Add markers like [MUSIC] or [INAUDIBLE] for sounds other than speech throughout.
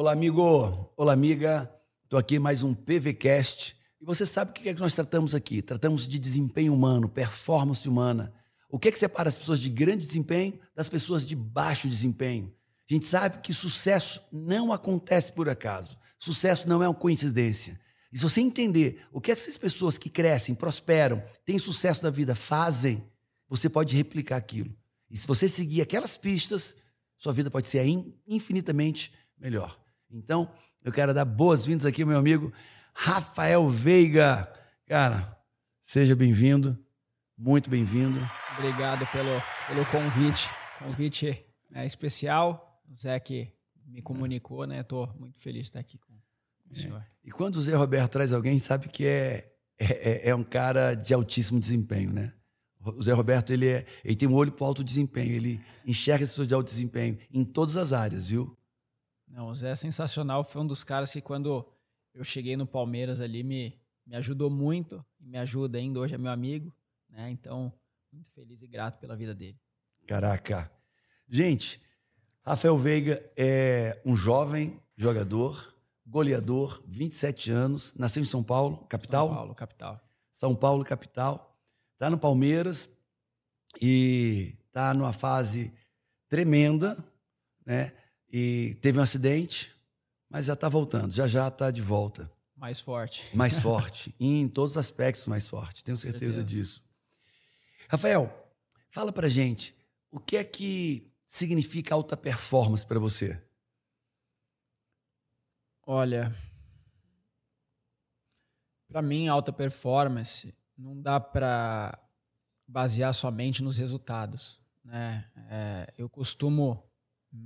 Olá, amigo. Olá, amiga. Estou aqui mais um PVCast. E você sabe o que é que nós tratamos aqui? Tratamos de desempenho humano, performance humana. O que é que separa as pessoas de grande desempenho das pessoas de baixo desempenho? A gente sabe que sucesso não acontece por acaso. Sucesso não é uma coincidência. E se você entender o que essas pessoas que crescem, prosperam, têm sucesso na vida fazem, você pode replicar aquilo. E se você seguir aquelas pistas, sua vida pode ser infinitamente melhor. Então, eu quero dar boas-vindas aqui ao meu amigo Rafael Veiga. Cara, seja bem-vindo, muito bem-vindo. Obrigado pelo, pelo convite. Convite é especial. O Zé que me comunicou, né? Estou muito feliz de estar aqui com o senhor. É. E quando o Zé Roberto traz alguém, a gente sabe que é, é, é um cara de altíssimo desempenho, né? O Zé Roberto, ele, é, ele tem um olho para o alto desempenho, ele enxerga as pessoas de alto desempenho em todas as áreas, viu? Não, o Zé é sensacional, foi um dos caras que quando eu cheguei no Palmeiras ali me, me ajudou muito, e me ajuda ainda, hoje é meu amigo, né? Então, muito feliz e grato pela vida dele. Caraca. Gente, Rafael Veiga é um jovem jogador, goleador, 27 anos, nasceu em São Paulo, capital? São Paulo, capital. São Paulo, capital. Está no Palmeiras e está numa fase tremenda, né? E teve um acidente, mas já está voltando, já já está de volta. Mais forte. Mais [LAUGHS] forte. em todos os aspectos mais forte, tenho certeza, certeza. disso. Rafael, fala pra gente, o que é que significa alta performance para você? Olha, para mim, alta performance não dá para basear somente nos resultados. Né? É, eu costumo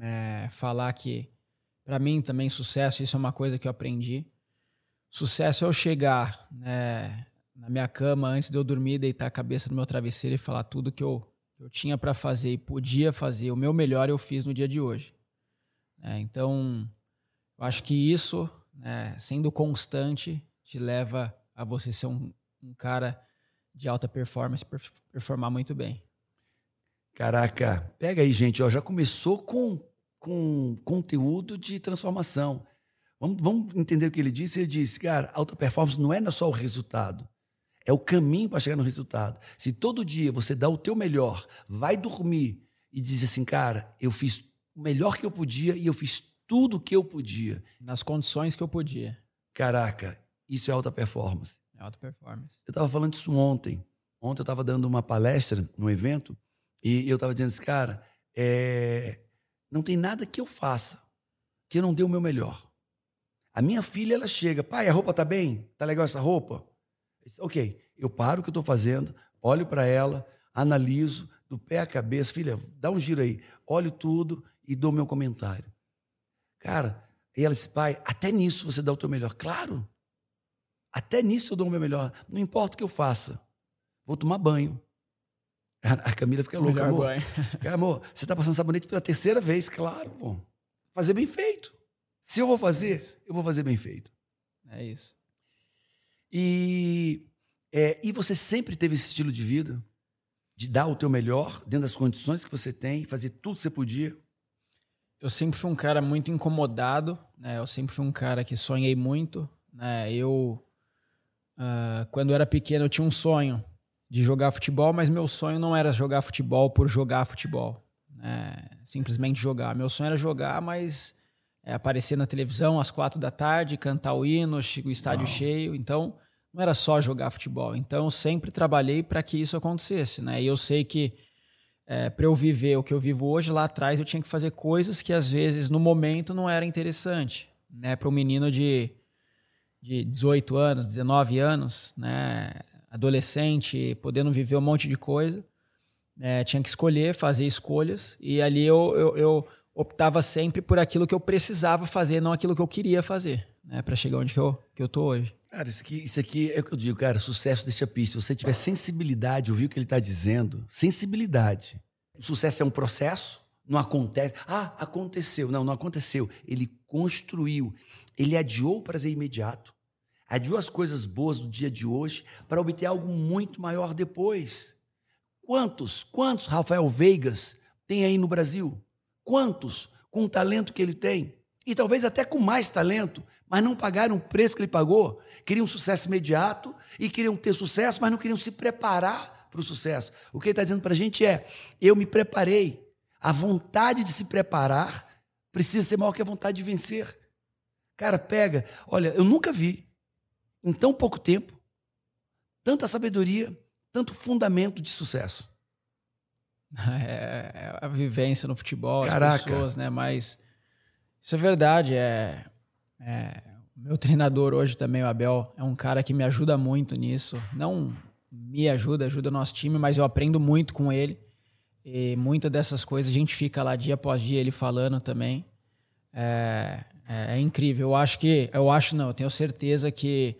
é, falar que, para mim, também sucesso, isso é uma coisa que eu aprendi. Sucesso é eu chegar né, na minha cama antes de eu dormir, deitar a cabeça no meu travesseiro e falar tudo que eu, eu tinha para fazer e podia fazer. O meu melhor eu fiz no dia de hoje. É, então, eu acho que isso, né, sendo constante, te leva a você ser um, um cara de alta performance, performar muito bem. Caraca, pega aí, gente, ó, já começou com, com conteúdo de transformação. Vamos, vamos entender o que ele disse. Ele disse, cara, alta performance não é só o resultado, é o caminho para chegar no resultado. Se todo dia você dá o teu melhor, vai dormir e diz assim, cara, eu fiz o melhor que eu podia e eu fiz tudo o que eu podia. Nas condições que eu podia. Caraca, isso é alta performance. É alta performance. Eu estava falando isso ontem. Ontem eu estava dando uma palestra num evento e eu estava dizendo assim, cara, é, não tem nada que eu faça que eu não dê o meu melhor. A minha filha, ela chega, pai, a roupa tá bem? Tá legal essa roupa? Eu disse, ok, eu paro o que eu estou fazendo, olho para ela, analiso do pé à cabeça, filha, dá um giro aí, olho tudo e dou meu comentário. Cara, e ela disse, pai, até nisso você dá o teu melhor. Claro, até nisso eu dou o meu melhor. Não importa o que eu faça, vou tomar banho, a Camila fica louca, amor. Amor, você está passando sabonete pela terceira vez, claro, pô. Fazer bem feito. Se eu vou fazer, eu vou fazer bem feito. É isso. E, é, e você sempre teve esse estilo de vida? De dar o teu melhor dentro das condições que você tem, fazer tudo que você podia? Eu sempre fui um cara muito incomodado, né? Eu sempre fui um cara que sonhei muito, né? Eu, uh, quando eu era pequeno, eu tinha um sonho de jogar futebol, mas meu sonho não era jogar futebol por jogar futebol. Né? Simplesmente jogar. Meu sonho era jogar, mas é, aparecer na televisão às quatro da tarde, cantar o hino, o estádio cheio. Então, não era só jogar futebol. Então, eu sempre trabalhei para que isso acontecesse. Né? E eu sei que é, para eu viver o que eu vivo hoje, lá atrás eu tinha que fazer coisas que às vezes no momento não era interessante. Né? Para um menino de, de 18 anos, 19 anos, né? Adolescente, podendo viver um monte de coisa. É, tinha que escolher, fazer escolhas, e ali eu, eu, eu, optava sempre por aquilo que eu precisava fazer, não aquilo que eu queria fazer, né, para chegar onde que eu, que eu tô hoje. Cara, isso aqui, isso aqui é o que eu digo, cara, sucesso deixa pista. Se você tiver sensibilidade, ouvir o que ele está dizendo, sensibilidade. O sucesso é um processo, não acontece. Ah, aconteceu. Não, não aconteceu. Ele construiu, ele adiou o prazer imediato adiou as coisas boas do dia de hoje para obter algo muito maior depois. Quantos, quantos Rafael Veigas tem aí no Brasil? Quantos com o talento que ele tem? e talvez até com mais talento, mas não pagaram o preço que ele pagou. Queriam sucesso imediato e queriam ter sucesso, mas não queriam se preparar para o sucesso. O que ele está dizendo para a gente é: eu me preparei. A vontade de se preparar precisa ser maior que a vontade de vencer. Cara, pega. Olha, eu nunca vi, em tão pouco tempo, tanta sabedoria, tanto fundamento de sucesso. [LAUGHS] É, é a vivência no futebol, Caraca. as pessoas, né? Mas isso é verdade. É, é, meu treinador hoje também, o Abel, é um cara que me ajuda muito nisso. Não me ajuda, ajuda o nosso time, mas eu aprendo muito com ele. E muitas dessas coisas a gente fica lá dia após dia ele falando também. É, é, é incrível. Eu acho que, eu acho não, eu tenho certeza que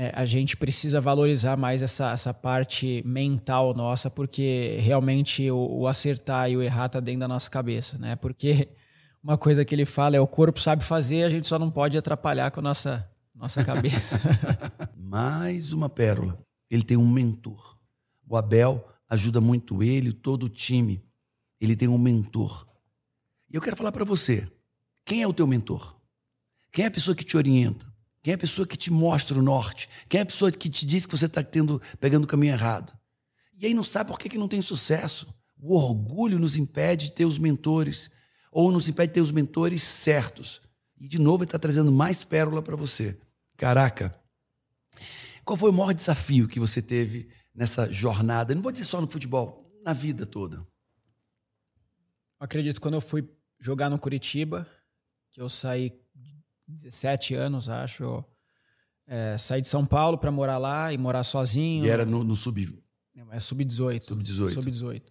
é, a gente precisa valorizar mais essa, essa parte mental nossa, porque realmente o, o acertar e o errar tá dentro da nossa cabeça, né? Porque [LAUGHS] uma coisa que ele fala é o corpo sabe fazer, a gente só não pode atrapalhar com a nossa, nossa cabeça. [LAUGHS] Mais uma pérola. Ele tem um mentor. O Abel ajuda muito ele, todo o time. Ele tem um mentor. E eu quero falar para você: quem é o teu mentor? Quem é a pessoa que te orienta? Quem é a pessoa que te mostra o norte? Quem é a pessoa que te diz que você está pegando o caminho errado? E aí não sabe por que, que não tem sucesso. O orgulho nos impede de ter os mentores ou nos impede de ter os mentores certos. E de novo ele está trazendo mais pérola para você. Caraca, qual foi o maior desafio que você teve nessa jornada? Não vou dizer só no futebol, na vida toda. Acredito quando eu fui jogar no Curitiba, que eu saí 17 anos, acho. É, saí de São Paulo para morar lá e morar sozinho. E era no, no sub. É sub-18. Sub-18. Sub-18.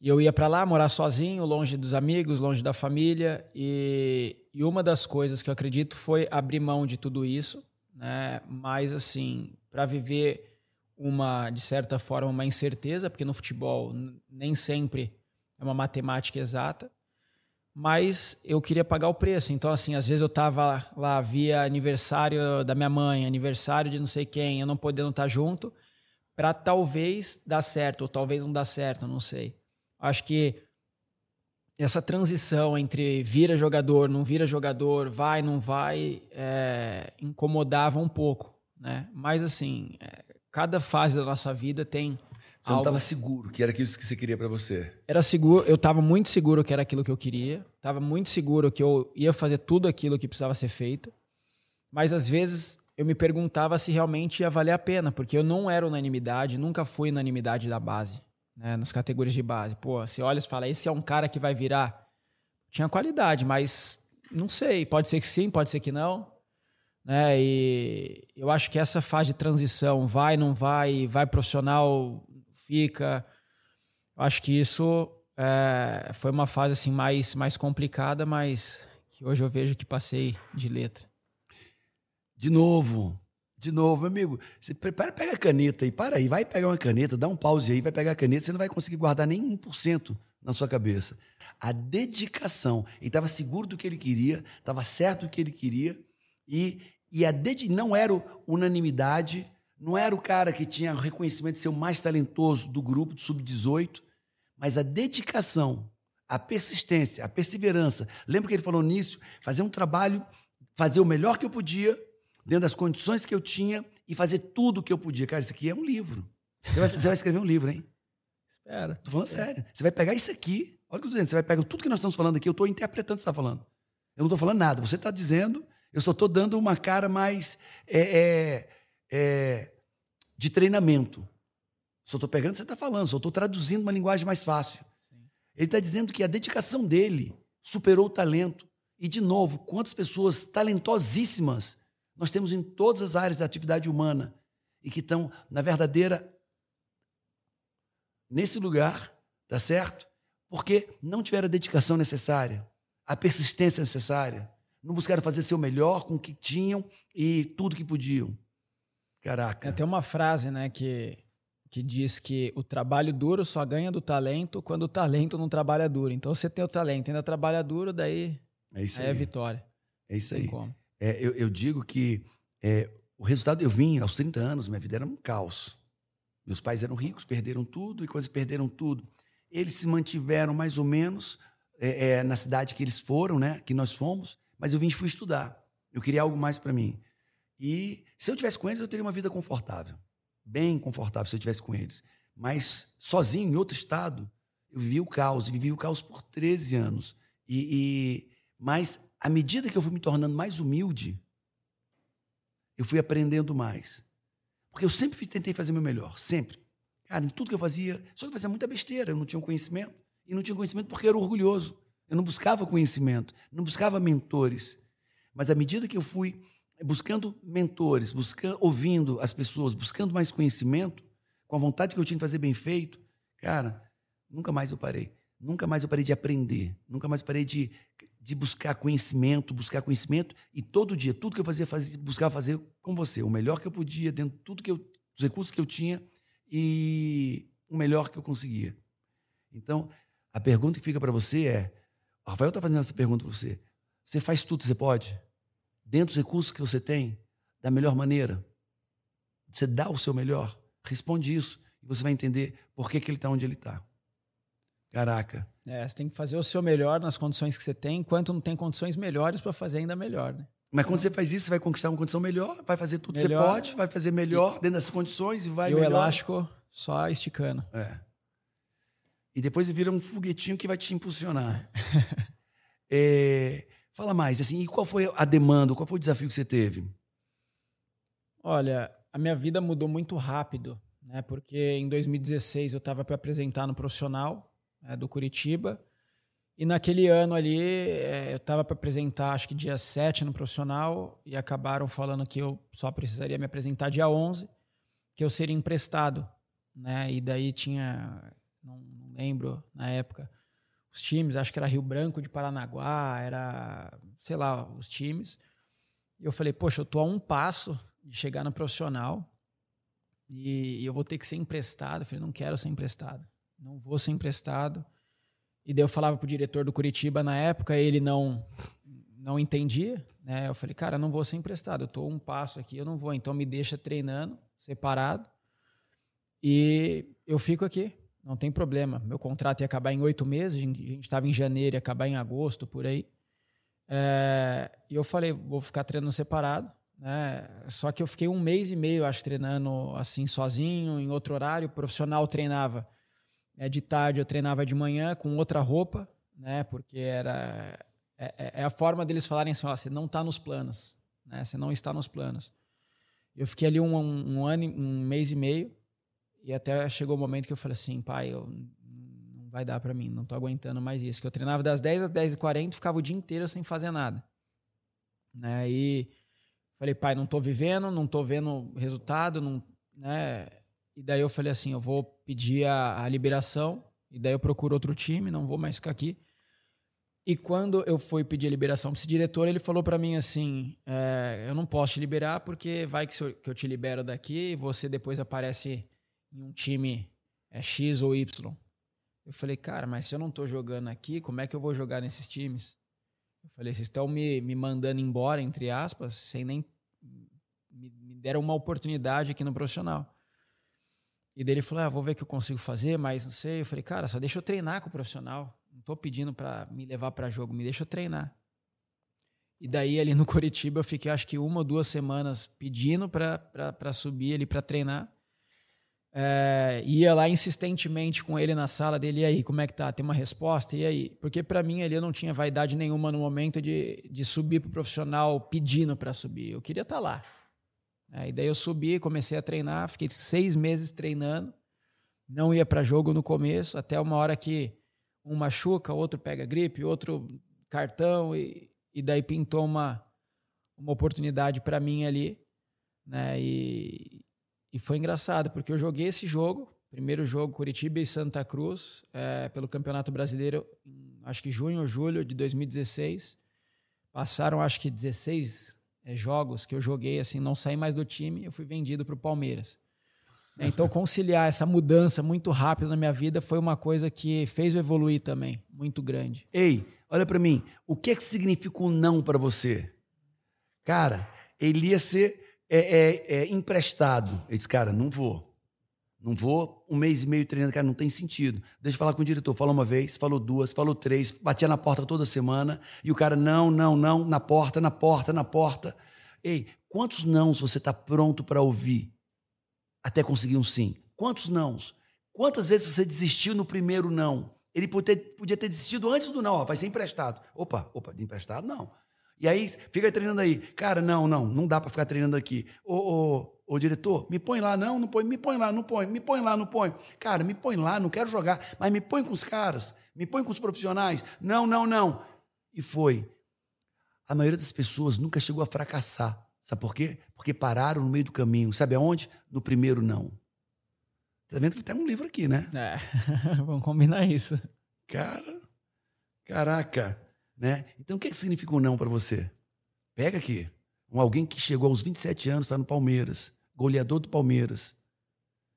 E eu ia para lá morar sozinho, longe dos amigos, longe da família. E, e uma das coisas que eu acredito foi abrir mão de tudo isso, né? Mas assim, para viver uma, de certa forma, uma incerteza, porque no futebol nem sempre é uma matemática exata. Mas eu queria pagar o preço. Então, assim, às vezes eu tava lá, via aniversário da minha mãe, aniversário de não sei quem, eu não podendo estar junto, para talvez dar certo, ou talvez não dar certo, não sei. Acho que essa transição entre vira jogador, não vira jogador, vai, não vai, é, incomodava um pouco, né? Mas assim, é, cada fase da nossa vida tem você não estava seguro que era aquilo que você queria para você? Era seguro, eu estava muito seguro que era aquilo que eu queria, estava muito seguro que eu ia fazer tudo aquilo que precisava ser feito, mas às vezes eu me perguntava se realmente ia valer a pena, porque eu não era unanimidade, nunca fui unanimidade da base né, nas categorias de base. Pô, você olha e fala, esse é um cara que vai virar. Tinha qualidade, mas não sei, pode ser que sim, pode ser que não. Né? E eu acho que essa fase de transição, vai, não vai, vai profissional, fica. Acho que isso é, foi uma fase assim mais, mais complicada, mas que hoje eu vejo que passei de letra. De novo, de novo, meu amigo, você prepara, pega a caneta e para aí, vai pegar uma caneta, dá um pause aí, vai pegar a caneta, você não vai conseguir guardar nem 1% na sua cabeça. A dedicação, ele estava seguro do que ele queria, estava certo do que ele queria, e, e a ded... não era unanimidade, não era o cara que tinha o reconhecimento de ser o mais talentoso do grupo, do sub-18, mas a dedicação, a persistência, a perseverança. Lembra que ele falou nisso? Fazer um trabalho, fazer o melhor que eu podia dentro das condições que eu tinha e fazer tudo o que eu podia. Cara, isso aqui é um livro. Você vai, você vai escrever um livro, hein? Espera. Tô falando sério. Você vai pegar isso aqui, olha o que eu tô dizendo, você vai pegar tudo que nós estamos falando aqui, eu estou interpretando o que você está falando. Eu não estou falando nada. Você está dizendo, eu só estou dando uma cara mais é, é, é, de treinamento. Só estou pegando o que você está falando, só estou traduzindo uma linguagem mais fácil. Sim. Ele está dizendo que a dedicação dele superou o talento. E, de novo, quantas pessoas talentosíssimas nós temos em todas as áreas da atividade humana e que estão na verdadeira nesse lugar, tá certo? Porque não tiveram a dedicação necessária, a persistência necessária, não buscaram fazer seu melhor com o que tinham e tudo que podiam. Caraca. É, tem uma frase, né, que que diz que o trabalho duro só ganha do talento quando o talento não trabalha duro. Então você tem o talento, ainda trabalha duro, daí é, isso aí. é a vitória. É isso aí. É, eu, eu, digo que é, o resultado, eu vim aos 30 anos, minha vida era um caos. Meus pais eram ricos, perderam tudo, e quando eles perderam tudo, eles se mantiveram mais ou menos é, é, na cidade que eles foram, né? Que nós fomos, mas eu vim e fui estudar. Eu queria algo mais para mim. E se eu tivesse com eles, eu teria uma vida confortável, bem confortável se eu tivesse com eles. Mas sozinho, em outro estado, eu vivi o caos, vivi o caos por 13 anos. E, e mas à medida que eu fui me tornando mais humilde, eu fui aprendendo mais. Porque eu sempre tentei fazer o meu melhor, sempre. Cara, em tudo que eu fazia, só que eu fazia muita besteira, eu não tinha um conhecimento. E não tinha conhecimento porque eu era orgulhoso. Eu não buscava conhecimento, não buscava mentores. Mas à medida que eu fui buscando mentores, buscando, ouvindo as pessoas, buscando mais conhecimento, com a vontade que eu tinha de fazer bem feito, cara, nunca mais eu parei. Nunca mais eu parei de aprender. Nunca mais parei de, de buscar conhecimento, buscar conhecimento. E todo dia, tudo que eu fazia, fazia buscava fazer com você. O melhor que eu podia, dentro de tudo que eu, dos recursos que eu tinha e o melhor que eu conseguia. Então, a pergunta que fica para você é: o Rafael está fazendo essa pergunta para você. Você faz tudo que você pode? Dentro dos recursos que você tem? Da melhor maneira? Você dá o seu melhor? Responde isso e você vai entender por que, que ele está onde ele está. Caraca. É, você tem que fazer o seu melhor nas condições que você tem, enquanto não tem condições melhores para fazer ainda melhor, né? Mas quando você faz isso, você vai conquistar uma condição melhor, vai fazer tudo melhor, que você pode, vai fazer melhor dentro dessas condições e vai e melhor. o elástico só esticando. É. E depois vira um foguetinho que vai te impulsionar. [LAUGHS] é, fala mais, assim, e qual foi a demanda, qual foi o desafio que você teve? Olha, a minha vida mudou muito rápido, né? Porque em 2016 eu estava para apresentar no profissional né, do Curitiba. E naquele ano ali, é, eu estava para apresentar, acho que dia 7 no profissional, e acabaram falando que eu só precisaria me apresentar dia 11, que eu seria emprestado. Né? E daí tinha, não lembro na época, os times, acho que era Rio Branco de Paranaguá, era, sei lá, os times. E eu falei, poxa, eu tô a um passo de chegar no profissional e eu vou ter que ser emprestado. Eu falei, não quero ser emprestado não vou ser emprestado. E daí eu falava pro diretor do Curitiba na época, ele não não entendia, né? Eu falei, cara, não vou ser emprestado, eu tô um passo aqui, eu não vou, então me deixa treinando separado e eu fico aqui, não tem problema. Meu contrato ia acabar em oito meses, a gente estava em janeiro, ia acabar em agosto, por aí. É, e eu falei, vou ficar treinando separado, né? Só que eu fiquei um mês e meio, acho, treinando assim sozinho, em outro horário. O profissional treinava é, de tarde eu treinava de manhã com outra roupa, né? Porque era é, é, é a forma deles falarem assim, ó, você não está nos planos, né? Você não está nos planos. Eu fiquei ali um, um, ano, um mês e meio e até chegou o momento que eu falei assim, pai, eu, não vai dar para mim, não tô aguentando mais isso. Que eu treinava das 10 às 10 e 40 ficava o dia inteiro sem fazer nada. Né? E falei, pai, não tô vivendo, não tô vendo resultado, não, né? E daí eu falei assim, eu vou pedir a, a liberação, e daí eu procuro outro time, não vou mais ficar aqui. E quando eu fui pedir a liberação para esse diretor, ele falou para mim assim: é, eu não posso te liberar porque vai que eu te libero daqui e você depois aparece em um time é, X ou Y. Eu falei, cara, mas se eu não estou jogando aqui, como é que eu vou jogar nesses times? Eu falei, vocês estão me, me mandando embora, entre aspas, sem nem me, me deram uma oportunidade aqui no profissional. E daí ele falou: ah, vou ver o que eu consigo fazer, mas não sei. Eu falei: cara, só deixa eu treinar com o profissional. Não estou pedindo para me levar para jogo, me deixa eu treinar. E daí ali no [LAUGHS] Curitiba eu fiquei acho que uma ou duas semanas pedindo para subir ali para treinar. É, ia lá insistentemente com ele na sala dele, e aí, como é que tá? Tem uma resposta? E aí? Porque para mim eu não tinha vaidade nenhuma no momento de, de subir pro profissional pedindo para subir. Eu queria estar tá lá. É, e daí eu subi, comecei a treinar, fiquei seis meses treinando, não ia para jogo no começo, até uma hora que um machuca, outro pega gripe, outro cartão, e, e daí pintou uma, uma oportunidade para mim ali. Né? E, e foi engraçado, porque eu joguei esse jogo, primeiro jogo Curitiba e Santa Cruz, é, pelo Campeonato Brasileiro, acho que junho ou julho de 2016. Passaram, acho que 16, é, jogos que eu joguei, assim, não saí mais do time, eu fui vendido para o Palmeiras. Né, então, [LAUGHS] conciliar essa mudança muito rápida na minha vida foi uma coisa que fez eu evoluir também, muito grande. Ei, olha para mim, o que é que significa um não para você? Cara, ele ia ser é, é, é, emprestado. Ele disse, cara, não vou. Não vou um mês e meio treinando, cara, não tem sentido. Deixa eu falar com o diretor. Falou uma vez, falou duas, falou três, batia na porta toda semana e o cara, não, não, não, na porta, na porta, na porta. Ei, quantos nãos você está pronto para ouvir até conseguir um sim? Quantos nãos? Quantas vezes você desistiu no primeiro não? Ele podia ter, podia ter desistido antes do não, ó, vai ser emprestado. Opa, opa, de emprestado não. E aí fica treinando aí. Cara, não, não, não dá para ficar treinando aqui. Ô, ô, ô, diretor, me põe lá, não, não põe, me põe lá, não põe, me põe lá, não põe. Cara, me põe lá, não quero jogar, mas me põe com os caras, me põe com os profissionais. Não, não, não. E foi. A maioria das pessoas nunca chegou a fracassar. Sabe por quê? Porque pararam no meio do caminho. Sabe aonde? No primeiro não. Tá vendo que tem um livro aqui, né? É, [LAUGHS] vamos combinar isso. Cara, caraca, né? Então o que, que significa um não para você? Pega aqui. Um alguém que chegou aos 27 anos, está no Palmeiras, goleador do Palmeiras,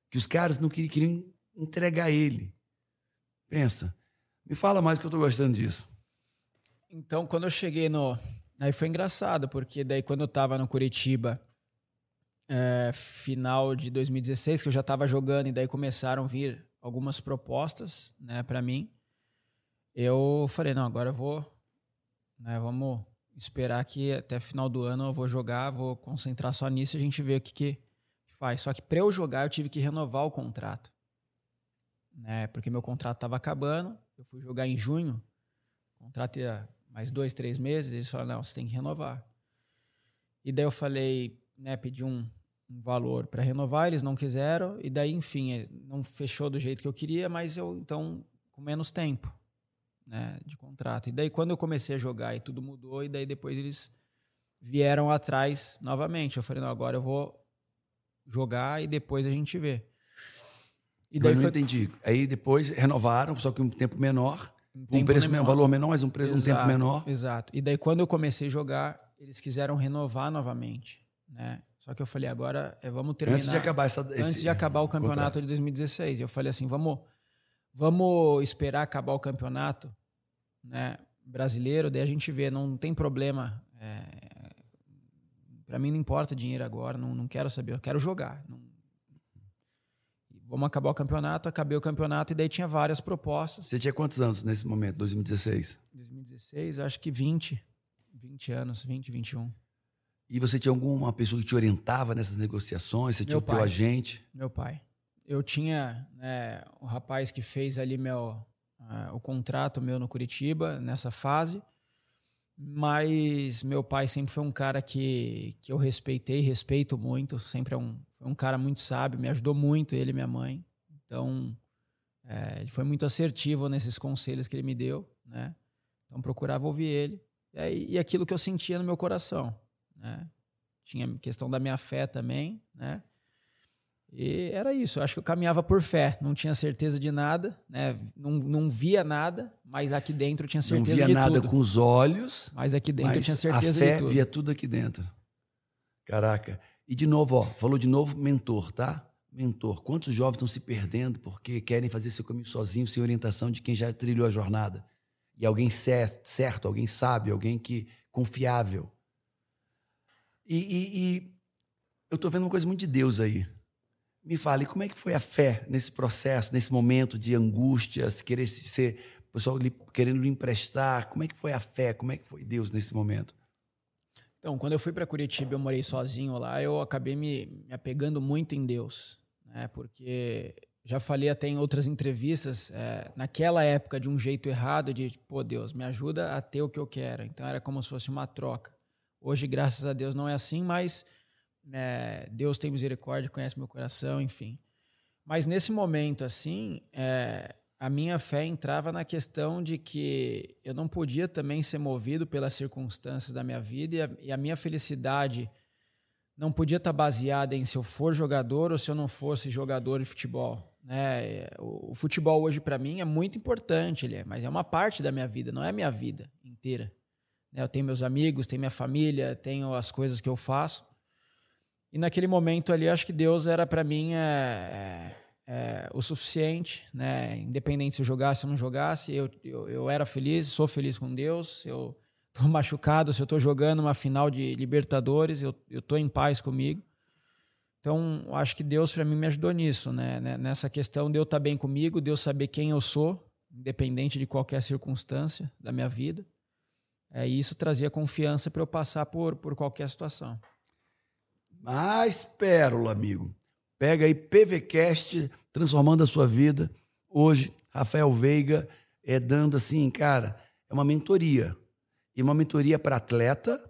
que os caras não queriam, queriam entregar ele. Pensa. Me fala mais que eu estou gostando disso. Então, quando eu cheguei no. Aí foi engraçado, porque daí quando eu estava no Curitiba, é, final de 2016, que eu já estava jogando e daí começaram a vir algumas propostas, né, para mim. Eu falei, não, agora eu vou, né, vamos esperar que até final do ano eu vou jogar, vou concentrar só nisso e a gente vê o que, que faz. Só que para eu jogar eu tive que renovar o contrato, né, porque meu contrato estava acabando. Eu fui jogar em junho, o contrato ia mais dois, três meses. Eles falaram, não, você tem que renovar. E daí eu falei, né, pedi um, um valor para renovar, eles não quiseram, e daí, enfim, não fechou do jeito que eu queria, mas eu, então, com menos tempo né, de contrato. E daí, quando eu comecei a jogar e tudo mudou, e daí depois eles vieram atrás novamente. Eu falei, não, agora eu vou jogar e depois a gente vê. E daí eu não foi... entendi. Aí depois renovaram, só que um tempo menor, um, um preço menor. um valor menor, mas um, preço, exato, um tempo menor. Exato. E daí quando eu comecei a jogar, eles quiseram renovar novamente, né? Só que eu falei, agora é, vamos terminar. Antes de acabar essa, esse, Antes de acabar o campeonato contrato. de 2016. Eu falei assim, vamos, vamos esperar acabar o campeonato né, brasileiro, daí a gente vê, não tem problema. É, para mim não importa dinheiro agora, não, não quero saber, eu quero jogar. Não, vamos acabar o campeonato, acabei o campeonato e daí tinha várias propostas. Você tinha quantos anos nesse momento, 2016? 2016, acho que 20. 20 anos, 20, 21. E você tinha alguma pessoa que te orientava nessas negociações? Você tinha o teu agente? Meu pai. Eu tinha né, o rapaz que fez ali meu, uh, o contrato meu no Curitiba, nessa fase. Mas meu pai sempre foi um cara que, que eu respeitei, respeito muito. Sempre é um, foi um cara muito sábio, me ajudou muito, ele e minha mãe. Então, é, ele foi muito assertivo nesses conselhos que ele me deu, né? Então, procurava ouvir ele. E, e aquilo que eu sentia no meu coração né? Tinha questão da minha fé também, né? E era isso, eu acho que eu caminhava por fé, não tinha certeza de nada, né? não, não via nada, mas aqui dentro eu tinha certeza de tudo. Não via nada com os olhos, mas aqui dentro eu tinha certeza a fé de tudo. via tudo aqui dentro. Caraca. E de novo, ó, falou de novo mentor, tá? Mentor. Quantos jovens estão se perdendo porque querem fazer seu caminho sozinho, sem orientação de quem já trilhou a jornada? E alguém certo, certo alguém sábio, alguém que confiável. E, e, e eu estou vendo uma coisa muito de Deus aí. Me fale, como é que foi a fé nesse processo, nesse momento de angústias, querer ser, o pessoal querendo lhe emprestar? Como é que foi a fé? Como é que foi Deus nesse momento? Então, quando eu fui para Curitiba, eu morei sozinho lá, eu acabei me, me apegando muito em Deus, né? Porque já falei até em outras entrevistas, é, naquela época de um jeito errado, de, pô, Deus, me ajuda a ter o que eu quero. Então era como se fosse uma troca. Hoje, graças a Deus, não é assim, mas é, Deus tem misericórdia, conhece meu coração, enfim. Mas nesse momento, assim, é, a minha fé entrava na questão de que eu não podia também ser movido pelas circunstâncias da minha vida e a, e a minha felicidade não podia estar baseada em se eu for jogador ou se eu não fosse jogador de futebol. Né? O, o futebol hoje para mim é muito importante, ele é, mas é uma parte da minha vida, não é a minha vida inteira. Né? Eu tenho meus amigos, tenho minha família, tenho as coisas que eu faço. E naquele momento ali, acho que Deus era para mim é, é, é, o suficiente, né? Independente se eu jogasse ou não jogasse, eu, eu, eu era feliz, sou feliz com Deus. Eu tô [LAUGHS] machucado, se eu tô jogando uma final de Libertadores, eu, eu tô em paz comigo. Então, acho que Deus para mim me ajudou nisso, né? Nessa questão de eu estar tá bem comigo, de eu saber quem eu sou, independente de qualquer circunstância da minha vida. É, e isso trazia confiança para eu passar por, por qualquer situação. Mais pérola, amigo. Pega aí PVCast, transformando a sua vida. Hoje, Rafael Veiga é dando assim, cara, é uma mentoria. E uma mentoria para atleta,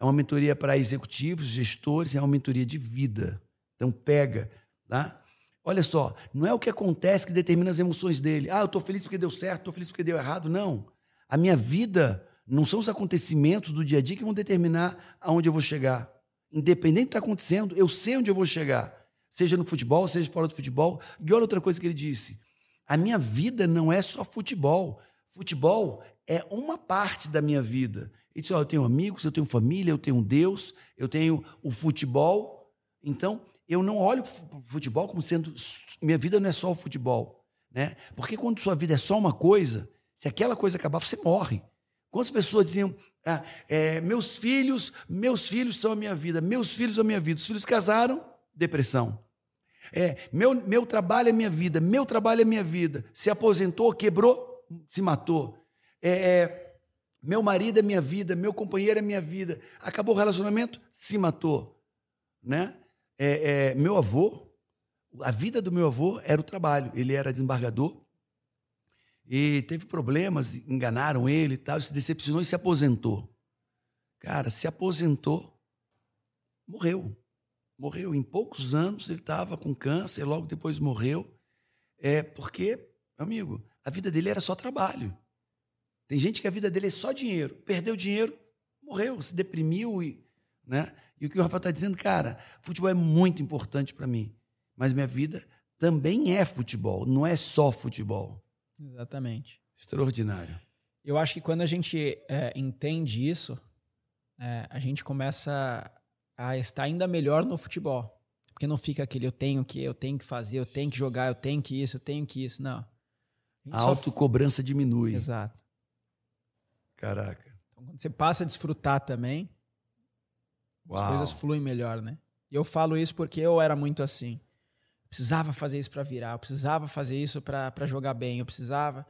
é uma mentoria para executivos, gestores, é uma mentoria de vida. Então pega, tá? Olha só, não é o que acontece que determina as emoções dele. Ah, eu estou feliz porque deu certo, estou feliz porque deu errado. Não. A minha vida não são os acontecimentos do dia a dia que vão determinar aonde eu vou chegar. Independente do que está acontecendo, eu sei onde eu vou chegar. Seja no futebol, seja fora do futebol. E olha outra coisa que ele disse. A minha vida não é só futebol. Futebol é uma parte da minha vida. Ele disse: oh, eu tenho amigos, eu tenho família, eu tenho Deus, eu tenho o futebol. Então, eu não olho para o futebol como sendo. Minha vida não é só o futebol. Né? Porque quando sua vida é só uma coisa, se aquela coisa acabar, você morre. Quantas pessoas diziam: ah, é, meus filhos, meus filhos são a minha vida, meus filhos são a minha vida. Os filhos casaram, depressão. É, meu, meu trabalho é minha vida, meu trabalho é minha vida. Se aposentou, quebrou, se matou. É, é, meu marido é minha vida, meu companheiro é minha vida. Acabou o relacionamento, se matou. Né? É, é, meu avô, a vida do meu avô era o trabalho. Ele era desembargador e teve problemas, enganaram ele e tal, se decepcionou e se aposentou. Cara, se aposentou, morreu. Morreu em poucos anos, ele estava com câncer, logo depois morreu. É porque, amigo, a vida dele era só trabalho. Tem gente que a vida dele é só dinheiro. Perdeu dinheiro, morreu, se deprimiu e né? E o que o Rafael está dizendo, cara, futebol é muito importante para mim, mas minha vida também é futebol, não é só futebol. Exatamente. Extraordinário. Eu acho que quando a gente é, entende isso, é, a gente começa a estar ainda melhor no futebol. Porque não fica aquele eu tenho que, eu tenho que fazer, eu tenho que jogar, eu tenho que isso, eu tenho que isso. Não. A, a autocobrança diminui. Exato. Caraca. Então, quando você passa a desfrutar também, Uau. As coisas fluem melhor, né? E eu falo isso porque eu era muito assim. Eu precisava fazer isso para virar, eu precisava fazer isso para jogar bem, eu precisava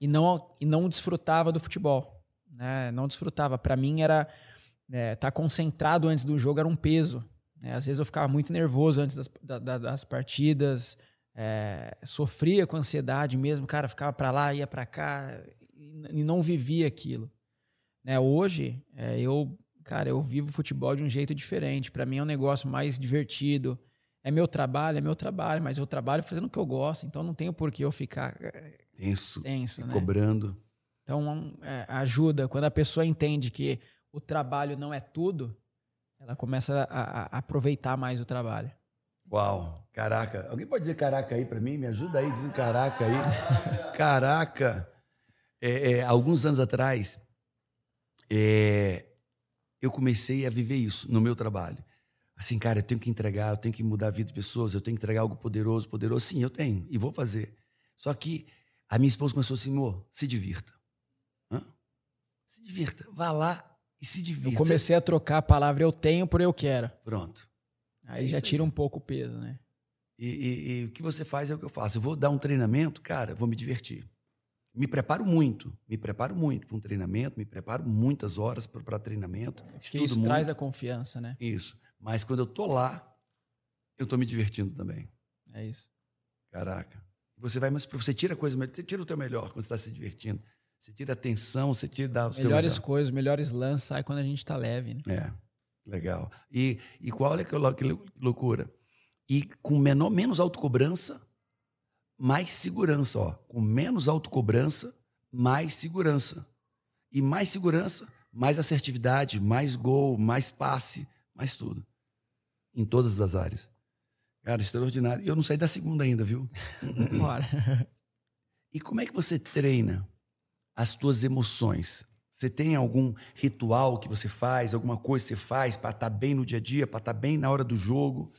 e não e não desfrutava do futebol, né? Não desfrutava. Para mim era estar né, tá concentrado antes do jogo era um peso. Né? Às vezes eu ficava muito nervoso antes das, da, das partidas, é, sofria com ansiedade mesmo, cara, ficava para lá, ia para cá e, não vivia aquilo. Né? Hoje é, eu cara, eu vivo futebol de um jeito diferente. Para mim é um negócio mais divertido. É meu trabalho, é meu trabalho, mas eu trabalho fazendo o que eu gosto, então não tenho por que eu ficar eh, tenso, tenso né? cobrando. Então é, ajuda quando a pessoa entende que o trabalho não é tudo, ela começa a, a aproveitar mais o trabalho. Uau, caraca. Alguém pode dizer caraca aí para mim? Me ajuda aí dizendo caraca aí. [LAUGHS] caraca. É, é, alguns anos atrás, é, eu comecei a viver isso no meu trabalho. Assim, cara, eu tenho que entregar, eu tenho que mudar a vida de pessoas, eu tenho que entregar algo poderoso, poderoso. Sim, eu tenho e vou fazer. Só que a minha esposa começou assim, amor, se divirta. Hã? Se divirta. Vá lá e se divirta. Eu comecei a trocar a palavra eu tenho por eu quero. Pronto. Aí é já tira aí. um pouco o peso, né? E, e, e, o que você faz é o que eu faço. Eu vou dar um treinamento, cara, vou me divertir me preparo muito, me preparo muito para um treinamento, me preparo muitas horas para treinamento. Isso muito. traz a confiança, né? Isso. Mas quando eu tô lá, eu tô me divertindo também. É isso. Caraca. Você vai, mas você tira a coisa, você tira o teu melhor quando você está se divertindo. Você tira a atenção, você tira os melhores coisas, melhores lances sai quando a gente está leve, né? É. Legal. E, e qual é que loucura? E com menor, menos autocobrança, mais segurança, ó. Com menos autocobrança, mais segurança. E mais segurança, mais assertividade, mais gol, mais passe, mais tudo. Em todas as áreas. Cara, extraordinário. Eu não saí da segunda ainda, viu? [LAUGHS] Bora. e como é que você treina as tuas emoções? Você tem algum ritual que você faz, alguma coisa que você faz para estar tá bem no dia a dia, para estar tá bem na hora do jogo?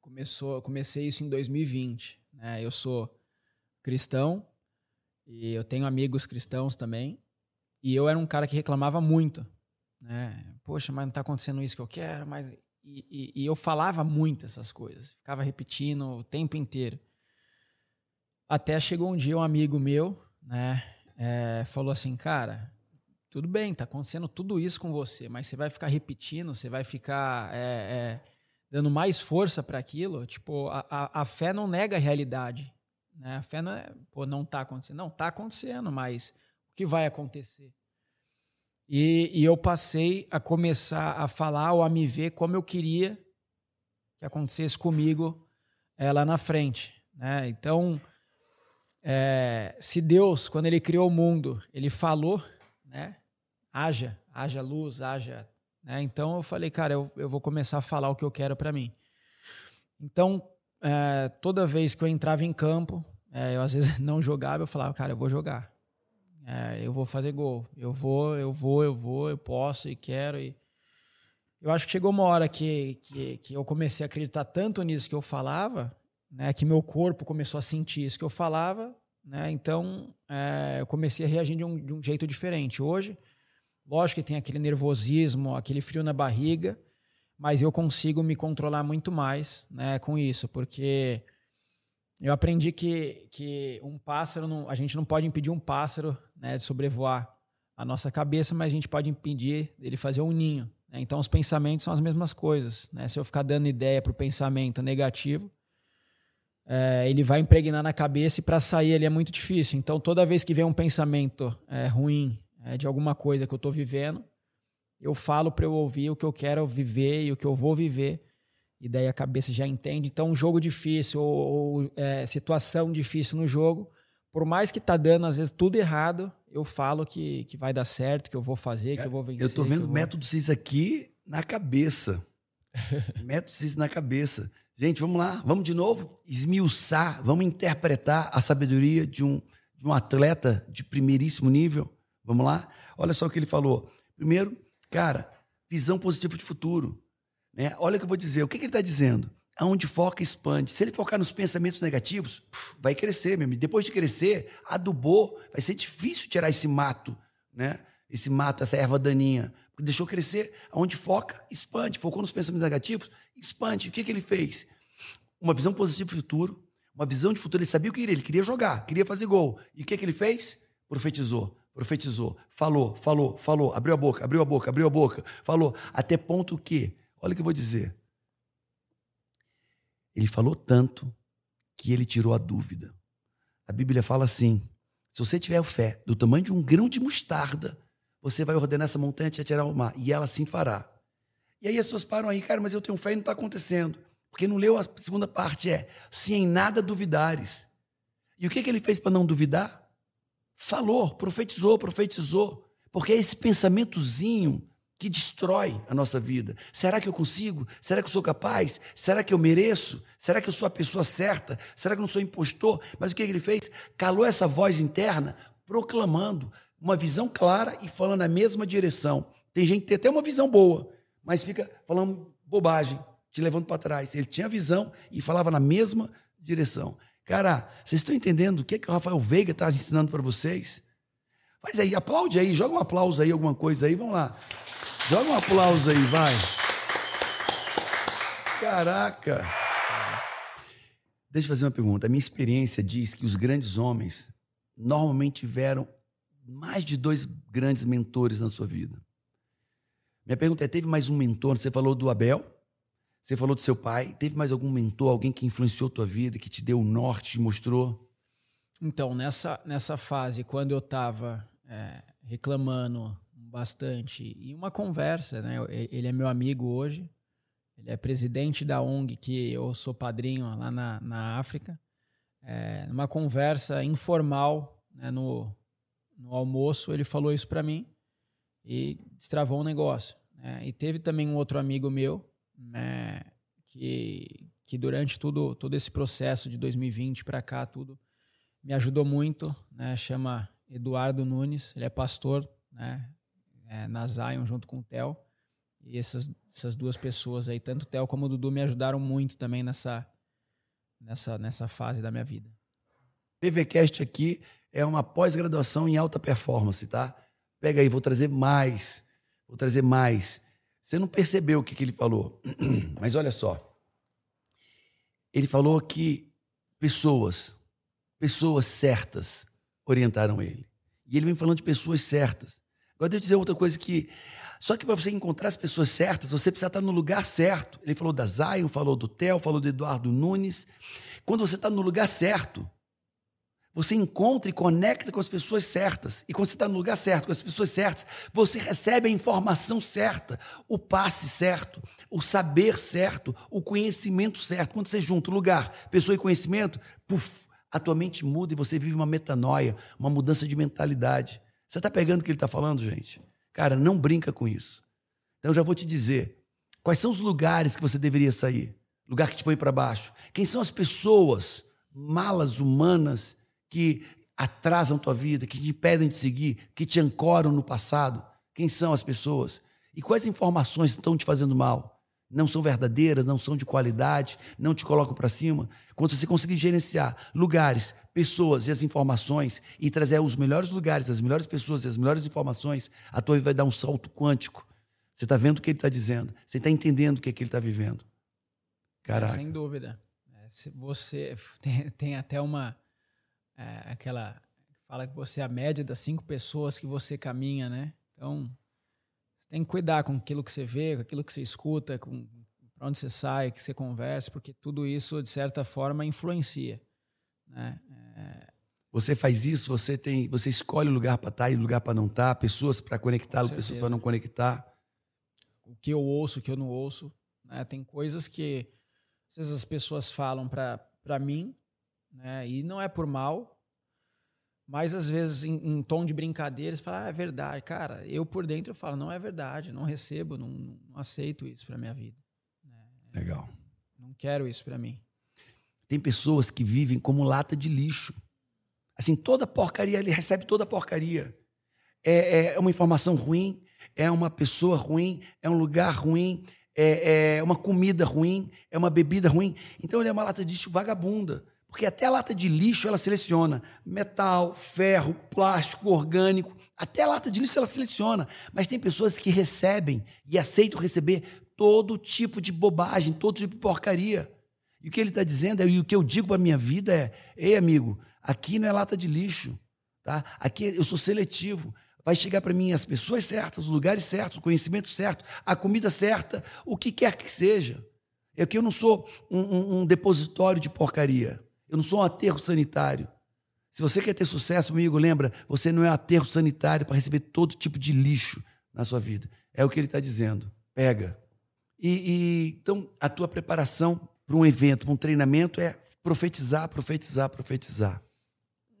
Começou, comecei isso em 2020. Né? Eu sou cristão e eu tenho amigos cristãos também. E eu era um cara que reclamava muito. Né? Poxa, mas não está acontecendo isso que eu quero. Mas... e, e, eu falava muito essas coisas, ficava repetindo o tempo inteiro. Até chegou um dia um amigo meu, né, é, falou assim, cara, tudo bem, tá acontecendo tudo isso com você, mas você vai ficar repetindo, você vai ficar é, é, dando mais força para aquilo. Tipo, a, a, a, fé não nega a realidade. Né? A fé não é, pô, não tá acontecendo. Não, tá acontecendo, mas o que vai acontecer? E, e eu passei a começar a falar ou a me ver como eu queria que acontecesse comigo é, lá na frente. Né? Então, é, se Deus, quando Ele criou o mundo, Ele falou, né? haja, haja luz, haja. Né? Então eu falei, cara, eu, eu vou começar a falar o que eu quero para mim. Então, é, toda vez que eu entrava em campo, é, eu às vezes [LAUGHS] não jogava, eu falava, cara, eu vou jogar. É, eu vou fazer gol. Eu vou, eu vou, eu vou, eu posso e quero. E... Eu acho que chegou uma hora que, que, que eu comecei a acreditar tanto nisso que eu falava, né, que meu corpo começou a sentir isso que eu falava, né, então é, eu comecei a reagir de um, de um jeito diferente. Hoje, lógico que tem aquele nervosismo, aquele frio na barriga, mas eu consigo me controlar muito mais né, com isso, porque eu aprendi que, que um pássaro, não, a gente não pode impedir um pássaro né, sobrevoar a nossa cabeça, mas a gente pode impedir ele fazer um ninho. Né? Então, os pensamentos são as mesmas coisas. Né? Se eu ficar dando ideia para o pensamento negativo, é, ele vai impregnar na cabeça e para sair ele é muito difícil. Então, toda vez que vem um pensamento é, ruim é, de alguma coisa que eu estou vivendo, eu falo para eu ouvir o que eu quero viver e o que eu vou viver e daí a cabeça já entende. Então, um jogo difícil ou, ou situação difícil no jogo, por mais que tá dando às vezes tudo errado, eu falo que, que vai dar certo, que eu vou fazer, que eu vou vencer. Eu tô vendo vou... método CIS aqui na cabeça. [LAUGHS] método CIS na cabeça. Gente, vamos lá, vamos de novo esmiuçar, vamos interpretar a sabedoria de um, de um atleta de primeiríssimo nível. Vamos lá? Olha só o que ele falou. Primeiro, cara, visão positiva de futuro. Né? Olha o que eu vou dizer. O que, que ele está dizendo? Aonde foca, expande. Se ele focar nos pensamentos negativos, vai crescer mesmo. Depois de crescer, adubou, vai ser difícil tirar esse mato, né? Esse mato, essa erva daninha. Deixou crescer. Aonde foca, expande. Focou nos pensamentos negativos, expande. O que, que ele fez? Uma visão positiva do futuro. Uma visão de futuro. Ele sabia o que queria. Ele queria jogar, queria fazer gol. E o que, que ele fez? Profetizou profetizou, falou, falou, falou, abriu a boca, abriu a boca, abriu a boca, falou, até ponto que Olha o que eu vou dizer. Ele falou tanto que ele tirou a dúvida. A Bíblia fala assim: se você tiver fé do tamanho de um grão de mostarda, você vai ordenar essa montanha te atirar ao mar, e ela sim fará. E aí as pessoas param aí, cara, mas eu tenho fé e não está acontecendo. Porque não leu a segunda parte, é: se em nada duvidares. E o que, que ele fez para não duvidar? Falou, profetizou, profetizou. Porque é esse pensamentozinho que destrói a nossa vida. Será que eu consigo? Será que eu sou capaz? Será que eu mereço? Será que eu sou a pessoa certa? Será que eu não sou impostor? Mas o que ele fez? Calou essa voz interna, proclamando uma visão clara e falando na mesma direção. Tem gente que tem até uma visão boa, mas fica falando bobagem, te levando para trás. Ele tinha visão e falava na mesma direção. Cara, vocês estão entendendo o que, é que o Rafael Veiga está ensinando para vocês? Faz aí, aplaude aí, joga um aplauso aí, alguma coisa aí, vamos lá. Joga um aplauso aí, vai. Caraca. Deixa eu fazer uma pergunta. A minha experiência diz que os grandes homens normalmente tiveram mais de dois grandes mentores na sua vida. Minha pergunta é: teve mais um mentor? Você falou do Abel, você falou do seu pai. Teve mais algum mentor, alguém que influenciou tua vida, que te deu o norte, te mostrou? Então, nessa, nessa fase, quando eu estava é, reclamando bastante. E uma conversa, né? Ele é meu amigo hoje. Ele é presidente da ONG que eu sou padrinho lá na, na África. É, numa conversa informal né, no, no almoço, ele falou isso para mim e destravou um negócio. Né? E teve também um outro amigo meu né, que, que durante tudo, todo esse processo de 2020 para cá, tudo me ajudou muito. Né? Chama Eduardo Nunes, ele é pastor, né? É, na Zion junto com o Theo. E essas, essas duas pessoas aí, tanto o Theo como o Dudu, me ajudaram muito também nessa, nessa, nessa fase da minha vida. PVCast aqui é uma pós-graduação em alta performance, tá? Pega aí, vou trazer mais. Vou trazer mais. Você não percebeu o que, que ele falou. [CLEARS THROAT] Mas olha só. Ele falou que pessoas, pessoas certas orientaram ele. E ele vem falando de pessoas certas. Agora, deixa eu dizer outra coisa que. Só que para você encontrar as pessoas certas, você precisa estar no lugar certo. Ele falou da Zion, falou do Theo, falou do Eduardo Nunes. Quando você está no lugar certo, você encontra e conecta com as pessoas certas. E quando você está no lugar certo, com as pessoas certas, você recebe a informação certa, o passe certo, o saber certo, o conhecimento certo. Quando você junta lugar, pessoa e conhecimento, puf, a tua mente muda e você vive uma metanoia, uma mudança de mentalidade. Você está pegando o que ele está falando, gente? Cara, não brinca com isso. Então eu já vou te dizer. Quais são os lugares que você deveria sair? Lugar que te põe para baixo. Quem são as pessoas malas humanas que atrasam tua vida, que te impedem de seguir, que te ancoram no passado? Quem são as pessoas? E quais informações estão te fazendo mal? Não são verdadeiras, não são de qualidade, não te colocam para cima. Quando você conseguir gerenciar lugares, pessoas e as informações e trazer os melhores lugares, as melhores pessoas e as melhores informações, a tua vida vai dar um salto quântico. Você está vendo o que ele está dizendo, você está entendendo o que, é que ele está vivendo. Caraca. É, sem dúvida. É, você [LAUGHS] tem, tem até uma é, aquela fala que você é a média das cinco pessoas que você caminha, né? Então tem que cuidar com aquilo que você vê, com aquilo que você escuta, com para onde você sai, que você conversa, porque tudo isso, de certa forma, influencia. Né? É... Você faz isso, você tem, você escolhe o lugar para estar tá e o lugar para não estar, tá, pessoas para conectá-lo, pessoas para não conectar. O que eu ouço, o que eu não ouço. Né? Tem coisas que às vezes as pessoas falam para mim, né? e não é por mal, mas às vezes, em, em, tom de brincadeira, você fala, ah, é verdade. Cara, eu por dentro eu falo, não é verdade, não recebo, não, não aceito isso para minha vida. É, Legal. Não quero isso para mim. Tem pessoas que vivem como lata de lixo. Assim, toda porcaria, ele recebe toda porcaria. É, é uma informação ruim, é uma pessoa ruim, é um lugar ruim, é, é uma comida ruim, é uma bebida ruim. Então ele é uma lata de lixo vagabunda. Porque até a lata de lixo ela seleciona metal, ferro, plástico, orgânico. Até a lata de lixo ela seleciona. Mas tem pessoas que recebem e aceitam receber todo tipo de bobagem, todo tipo de porcaria. E o que ele está dizendo, é, e o que eu digo para a minha vida é: ei, amigo, aqui não é lata de lixo. Tá? Aqui eu sou seletivo. Vai chegar para mim as pessoas certas, os lugares certos, o conhecimento certo, a comida certa, o que quer que seja. É que eu não sou um, um, um depositório de porcaria. Eu não sou um aterro sanitário. Se você quer ter sucesso, amigo, lembra, você não é aterro sanitário para receber todo tipo de lixo na sua vida. É o que ele está dizendo. Pega. E, e, então, a tua preparação para um evento, para um treinamento é profetizar, profetizar, profetizar.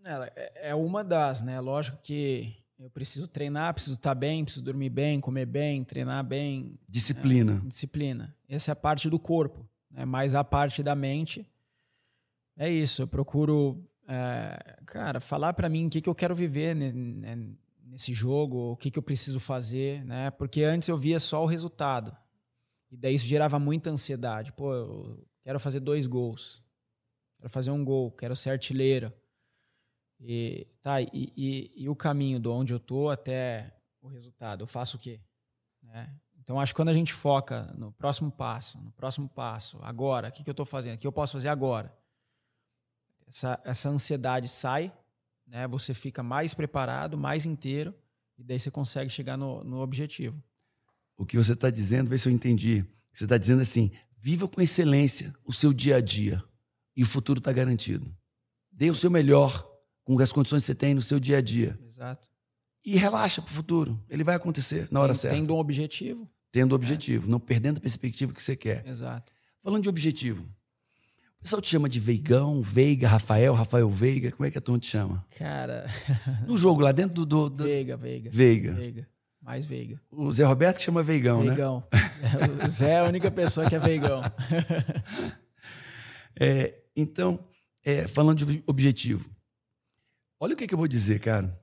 É, é uma das, né? Lógico que eu preciso treinar, preciso estar bem, preciso dormir bem, comer bem, treinar bem. Disciplina. É, disciplina. Essa é a parte do corpo. Né? Mas a parte da mente é isso, eu procuro, é, cara, falar para mim o que, que eu quero viver nesse jogo, o que, que eu preciso fazer, né? Porque antes eu via só o resultado. E daí isso gerava muita ansiedade. Pô, eu quero fazer dois gols. Quero fazer um gol, quero ser artilheiro. E, tá, e, e, e o caminho de onde eu tô até o resultado, eu faço o quê? Né? Então, acho que quando a gente foca no próximo passo, no próximo passo, agora, o que, que eu estou fazendo? O que eu posso fazer agora? Essa, essa ansiedade sai, né? Você fica mais preparado, mais inteiro, e daí você consegue chegar no, no objetivo. O que você está dizendo, vê se eu entendi. Você está dizendo assim: viva com excelência o seu dia a dia e o futuro está garantido. Dê o seu melhor com as condições que você tem no seu dia a dia. Exato. E relaxa para o futuro. Ele vai acontecer na hora tem, certa. Tendo um objetivo. Tendo um objetivo, é. não perdendo a perspectiva que você quer. Exato. Falando de objetivo, o pessoal te chama de Veigão, Veiga, Rafael, Rafael Veiga. Como é que a turma te chama? Cara. No jogo, lá dentro do. do... Veiga, Veiga. Veiga. Veiga. Mais Veiga. O Zé Roberto que chama Veigão, Veigão. né? Veigão. [LAUGHS] o Zé é a única pessoa que é Veigão. [LAUGHS] é, então, é, falando de objetivo. Olha o que, que eu vou dizer, cara.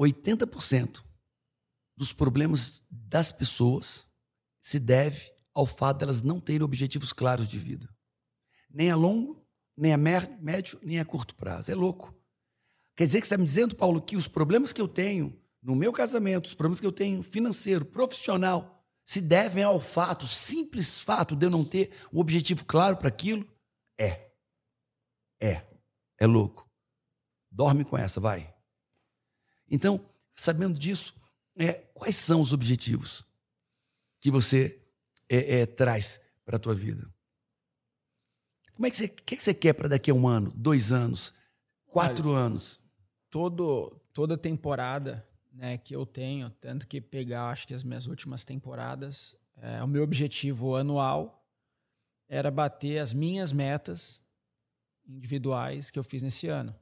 80% dos problemas das pessoas se deve ao fato delas não terem objetivos claros de vida. Nem a longo, nem a médio, nem a curto prazo. É louco. Quer dizer que você está me dizendo, Paulo, que os problemas que eu tenho no meu casamento, os problemas que eu tenho financeiro, profissional, se devem ao fato, simples fato de eu não ter um objetivo claro para aquilo, é. É. É louco. Dorme com essa, vai. Então, sabendo disso, é, quais são os objetivos que você é, é, traz para a tua vida? Como é que você, que, que você quer para daqui a um ano, dois anos, quatro Olha, anos? Todo, toda temporada né, que eu tenho, tanto que pegar, acho que as minhas últimas temporadas, é, o meu objetivo anual era bater as minhas metas individuais que eu fiz nesse ano.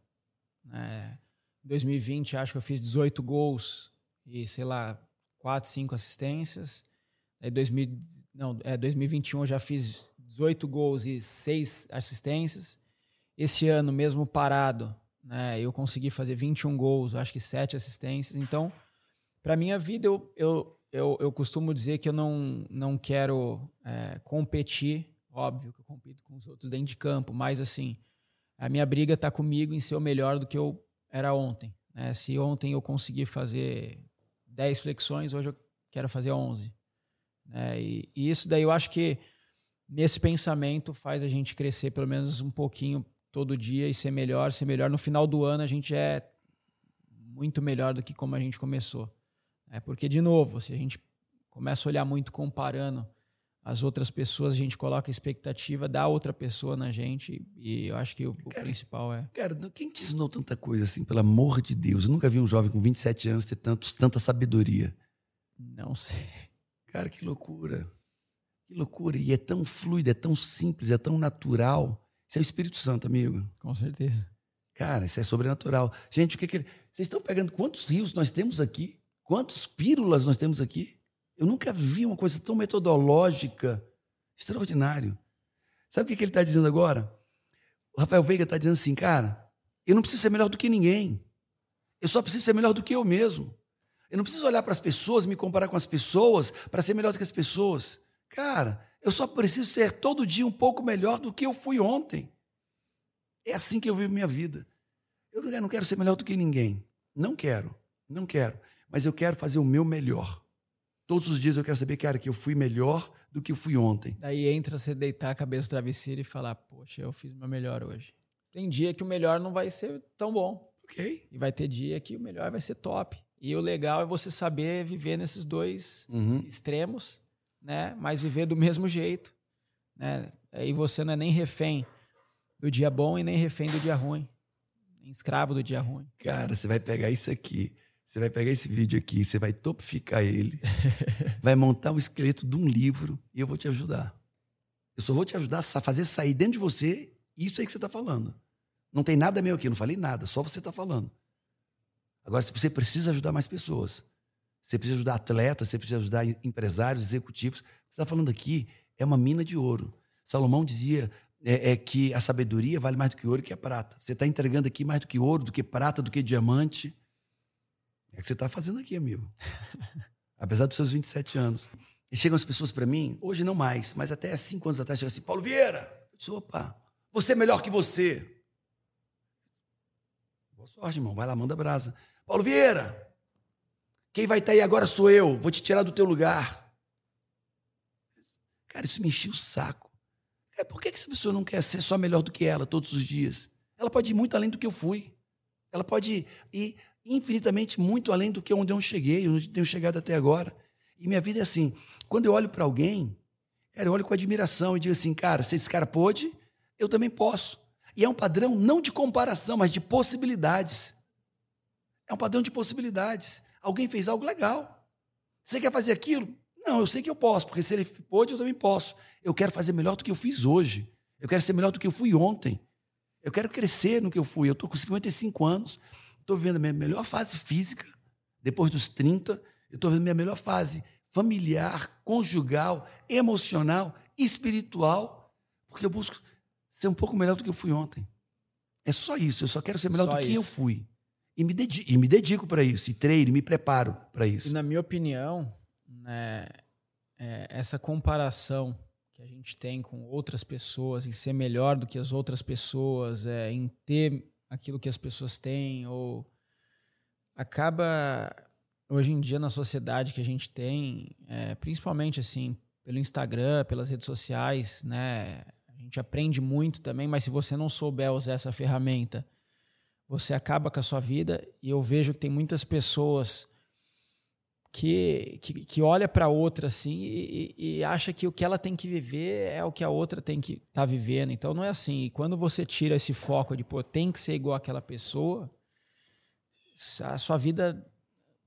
É, em 2020, acho que eu fiz 18 gols e, sei lá, 4, 5 assistências. Aí 2000, não, é, 2021 eu já fiz 18 gols e 6 assistências. Esse ano, mesmo parado, né, eu consegui fazer 21 gols, acho que 7 assistências. Então, para minha vida, eu, eu, eu, eu, costumo dizer que eu não, não quero é, competir. Óbvio que eu compito com os outros dentro de campo, mas assim, a minha briga está comigo em ser o melhor do que eu era ontem. Né? Se ontem eu consegui fazer 10 flexões, hoje eu quero fazer 11. Né? E, e isso daí eu acho que nesse pensamento faz a gente crescer pelo menos um pouquinho todo dia e ser melhor, ser melhor. No final do ano a gente é muito melhor do que como a gente começou. É porque, de novo, se a gente começa a olhar muito comparando as outras pessoas, a gente coloca a expectativa da outra pessoa na gente e eu acho que o, cara, o principal é... Cara, quem te ensinou tanta coisa assim, pelo amor de Deus? Eu nunca vi um jovem com 27 anos ter tantos, tanta sabedoria. Não sei. Cara, que loucura. Que loucura. E é tão fluido, é tão simples, é tão natural. Isso é o Espírito Santo, amigo. Com certeza. Cara, isso é sobrenatural. Gente, o que que ele... Vocês estão pegando quantos rios nós temos aqui? Quantas pílulas nós temos aqui? Eu nunca vi uma coisa tão metodológica, extraordinário. Sabe o que, que ele está dizendo agora? O Rafael Veiga está dizendo assim, cara, eu não preciso ser melhor do que ninguém. Eu só preciso ser melhor do que eu mesmo. Eu não preciso olhar para as pessoas, me comparar com as pessoas para ser melhor do que as pessoas. Cara, eu só preciso ser todo dia um pouco melhor do que eu fui ontem. É assim que eu vivo minha vida. Eu não quero ser melhor do que ninguém. Não quero, não quero. Mas eu quero fazer o meu melhor. Todos os dias eu quero saber, cara, que eu fui melhor do que eu fui ontem. Daí entra você deitar a cabeça no travesseiro e falar, poxa, eu fiz o meu melhor hoje. Tem dia que o melhor não vai ser tão bom. Ok. E vai ter dia que o melhor vai ser top. E o legal é você saber viver nesses dois uhum. extremos, né? Mas viver do mesmo jeito, né? Aí você não é nem refém do dia bom e nem refém do dia ruim. Nem escravo do dia ruim. Cara, você vai pegar isso aqui você vai pegar esse vídeo aqui, você vai topificar ele, [LAUGHS] vai montar um esqueleto de um livro e eu vou te ajudar. Eu só vou te ajudar a fazer sair dentro de você isso aí que você está falando. Não tem nada meu aqui, eu não falei nada, só você está falando. Agora, você precisa ajudar mais pessoas. Você precisa ajudar atletas, você precisa ajudar empresários, executivos. O que você está falando aqui é uma mina de ouro. Salomão dizia é, é, que a sabedoria vale mais do que ouro e que a prata. Você está entregando aqui mais do que ouro, do que prata, do que diamante. É o que você está fazendo aqui, amigo. [LAUGHS] Apesar dos seus 27 anos. E chegam as pessoas para mim, hoje não mais, mas até cinco anos atrás, chegam assim: Paulo Vieira. Eu disse: opa, você é melhor que você. Boa sorte, irmão. Vai lá, manda brasa. Paulo Vieira, quem vai estar aí agora sou eu. Vou te tirar do teu lugar. Cara, isso me enchia o saco. É, por que essa pessoa não quer ser só melhor do que ela todos os dias? Ela pode ir muito além do que eu fui. Ela pode ir infinitamente muito além do que onde eu cheguei, onde tenho chegado até agora. E minha vida é assim: quando eu olho para alguém, cara, eu olho com admiração e digo assim, cara, se esse cara pôde, eu também posso. E é um padrão não de comparação, mas de possibilidades. É um padrão de possibilidades. Alguém fez algo legal. Você quer fazer aquilo? Não, eu sei que eu posso, porque se ele pôde, eu também posso. Eu quero fazer melhor do que eu fiz hoje. Eu quero ser melhor do que eu fui ontem. Eu quero crescer no que eu fui. Eu estou com 55 anos. Estou vivendo a minha melhor fase física, depois dos 30. Eu estou vivendo a minha melhor fase familiar, conjugal, emocional, espiritual, porque eu busco ser um pouco melhor do que eu fui ontem. É só isso. Eu só quero ser melhor só do que eu fui. E me dedico, e me dedico para isso, e treino, e me preparo para isso. E na minha opinião, né, é, essa comparação que a gente tem com outras pessoas, em ser melhor do que as outras pessoas, é, em ter aquilo que as pessoas têm ou acaba hoje em dia na sociedade que a gente tem, é, principalmente assim pelo Instagram, pelas redes sociais, né? A gente aprende muito também, mas se você não souber usar essa ferramenta, você acaba com a sua vida. E eu vejo que tem muitas pessoas que, que, que olha para outra assim e, e, acha que o que ela tem que viver é o que a outra tem que estar tá vivendo. Então não é assim. E quando você tira esse foco de, pô, tem que ser igual aquela pessoa, a sua vida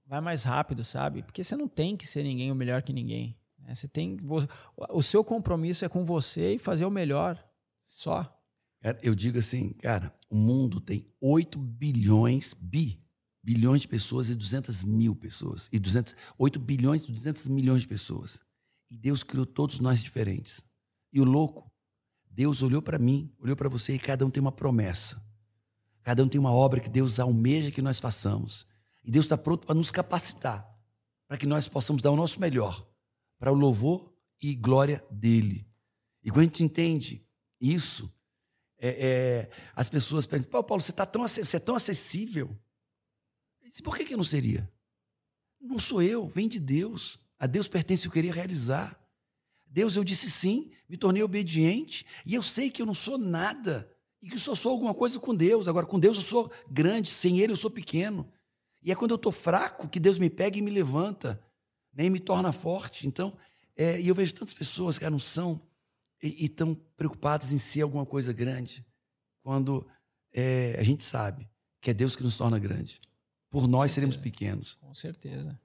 vai mais rápido, sabe? Porque você não tem que ser ninguém ou melhor que ninguém. Né? Você tem, o seu compromisso é com você e fazer o melhor, só. Eu digo assim, cara, o mundo tem 8 bilhões, bi, bilhões de pessoas e 200 mil pessoas. E 200, 8 bilhões e 200 milhões de pessoas. E Deus criou todos nós diferentes. E o louco, Deus olhou para mim, olhou para você e cada um tem uma promessa. Cada um tem uma obra que Deus almeja que nós façamos. E Deus está pronto para nos capacitar, para que nós possamos dar o nosso melhor para o louvor e glória dele. E quando a gente entende isso, é, é, as pessoas pensam, Pô, Paulo, você, tá tão, você é tão acessível. Disse, por que, que não seria? Não sou eu, vem de Deus. A Deus pertence o que eu queria realizar. Deus, eu disse sim, me tornei obediente, e eu sei que eu não sou nada, e que só sou alguma coisa com Deus. Agora, com Deus eu sou grande, sem Ele eu sou pequeno. E é quando eu estou fraco que Deus me pega e me levanta, nem me torna forte. Então, é, e eu vejo tantas pessoas que não são e estão preocupadas em ser alguma coisa grande, quando é, a gente sabe que é Deus que nos torna grande. Por nós seremos pequenos. Com certeza.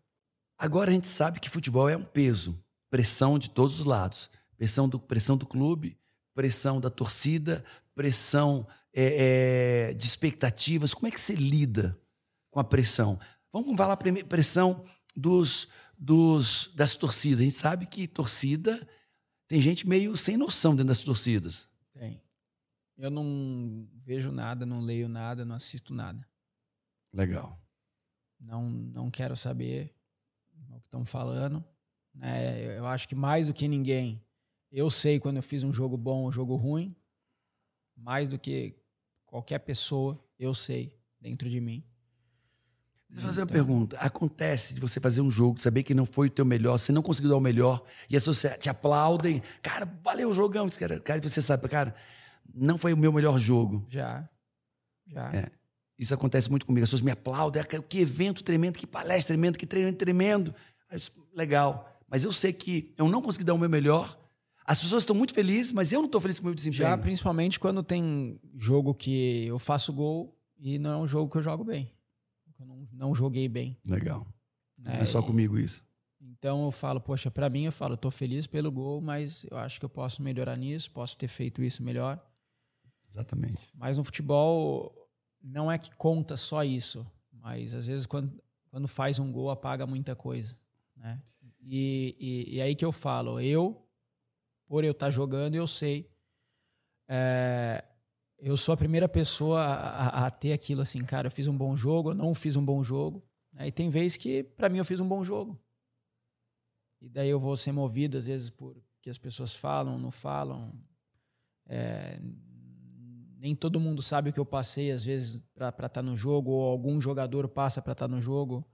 Agora a gente sabe que futebol é um peso, pressão de todos os lados. Pressão do, pressão do clube, pressão da torcida, pressão é, é, de expectativas. Como é que você lida com a pressão. Vamos falar primeiro pressão dos, dos, das torcidas. A gente sabe que torcida tem gente meio sem noção dentro das torcidas. Tem. Eu não vejo nada, não leio nada, não assisto nada. Legal. Não, não quero saber o que estão falando. É, eu acho que mais do que ninguém, eu sei quando eu fiz um jogo bom ou jogo ruim. Mais do que qualquer pessoa, eu sei dentro de mim. Deixa eu fazer uma então. pergunta. Acontece de você fazer um jogo, saber que não foi o teu melhor, você não conseguiu dar o melhor, e as pessoas te aplaudem. Cara, valeu o jogão. Cara, cara, você sabe, cara, não foi o meu melhor jogo. Já. Já. É. Isso acontece muito comigo. As pessoas me aplaudem. Ah, que evento tremendo, que palestra tremendo, que treinamento tremendo. Legal. Mas eu sei que eu não consegui dar o meu melhor. As pessoas estão muito felizes, mas eu não estou feliz com o meu desempenho. Já, principalmente quando tem jogo que eu faço gol e não é um jogo que eu jogo bem eu não, não joguei bem. Legal. É, é só comigo isso. Então eu falo, poxa, para mim eu falo, tô feliz pelo gol, mas eu acho que eu posso melhorar nisso, posso ter feito isso melhor. Exatamente. Mas no futebol não é que conta só isso, mas às vezes quando, quando faz um gol apaga muita coisa, né? E, e, e aí que eu falo, eu, por eu estar tá jogando, eu sei é, eu sou a primeira pessoa a, a, ter aquilo assim, cara, eu fiz um bom jogo, eu não fiz um bom jogo. Aí tem vezes que, para mim, eu fiz um bom jogo. E daí eu vou ser movido, às vezes, por que as pessoas falam, não falam. É, nem todo mundo sabe o que eu passei, às vezes, para estar tá no jogo, ou algum jogador passa para estar tá no jogo,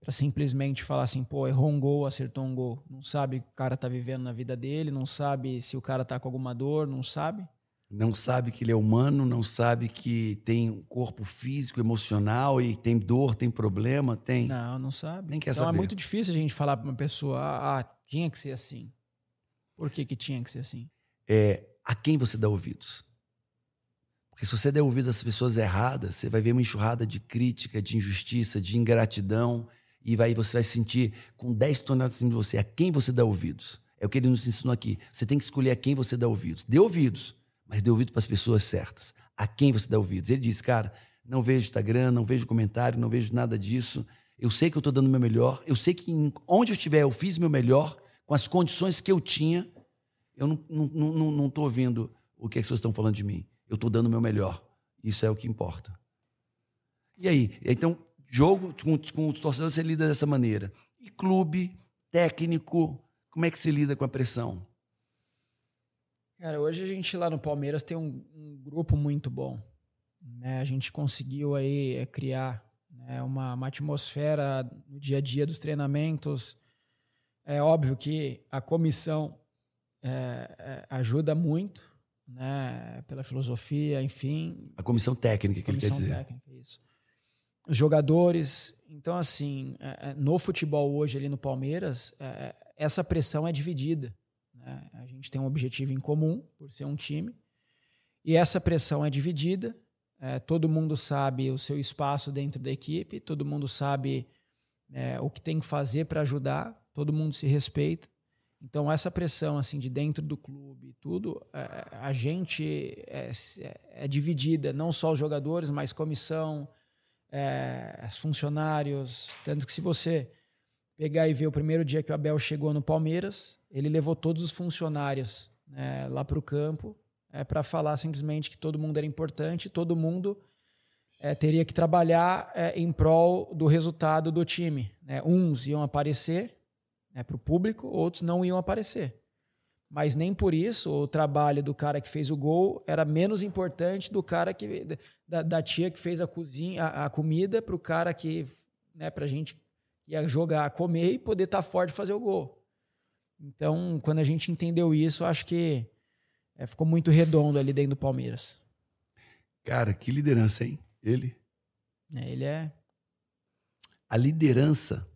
para simplesmente falar assim, pô, errou um gol, acertou um gol. Não sabe o que o cara tá vivendo na vida dele, não sabe se o cara tá com alguma dor, não sabe não sabe que ele é humano, não sabe que tem um corpo físico, emocional e tem dor, tem problema, tem. Não, não sabe. Nem quer então é saber. é muito difícil a gente falar para uma pessoa, ah, ah, tinha que ser assim. Por que, que tinha que ser assim? É a quem você dá ouvidos. Porque se você der ouvido às pessoas erradas, você vai ver uma enxurrada de crítica, de injustiça, de ingratidão, e vai, você vai sentir com 10 toneladas em cima de você. A quem você dá ouvidos? É o que ele nos ensinou aqui. Você tem que escolher a quem você dá ouvidos. Dê ouvidos mas dê ouvido para as pessoas certas. A quem você dá ouvidos? Ele disse, cara, não vejo Instagram, não vejo comentário, não vejo nada disso. Eu sei que eu estou dando o meu melhor. Eu sei que onde eu estiver, eu fiz meu melhor, com as condições que eu tinha. Eu não estou não, não, não ouvindo o que as pessoas estão falando de mim. Eu estou dando o meu melhor. Isso é o que importa. E aí? Então, jogo com, com os torcedores você lida dessa maneira. E clube, técnico, como é que se lida com a pressão? Cara, hoje a gente lá no Palmeiras tem um, um grupo muito bom. Né? A gente conseguiu aí é, criar né, uma, uma atmosfera no dia a dia dos treinamentos. É óbvio que a comissão é, ajuda muito, né, pela filosofia, enfim. A comissão técnica, que comissão ele quer dizer. Técnica, isso. Os jogadores. Então, assim, no futebol hoje ali no Palmeiras, essa pressão é dividida. Né? A gente tem um objetivo em comum, por ser um time, e essa pressão é dividida. É, todo mundo sabe o seu espaço dentro da equipe, todo mundo sabe é, o que tem que fazer para ajudar, todo mundo se respeita. Então essa pressão assim de dentro do clube, tudo, é, a gente é, é, dividida, não só os jogadores, mas comissão, é, os funcionários, tanto que se você pegar e ver o primeiro dia que o Abel chegou no Palmeiras, ele levou todos os funcionários né, lá para o campo é, para falar simplesmente que todo mundo era importante, todo mundo é, teria que trabalhar é, em prol do resultado do time. Né? Uns iam aparecer né, para o público, outros não iam aparecer. Mas nem por isso o trabalho do cara que fez o gol era menos importante do cara que da, da tia que fez a cozinha, a, a comida para o cara que, né, para gente ia jogar, comer e poder estar tá forte e fazer o gol. Então, quando a gente entendeu isso, acho que é, ficou muito redondo ali dentro do Palmeiras. Cara, que liderança, hein? Ele. É, ele é. A liderança,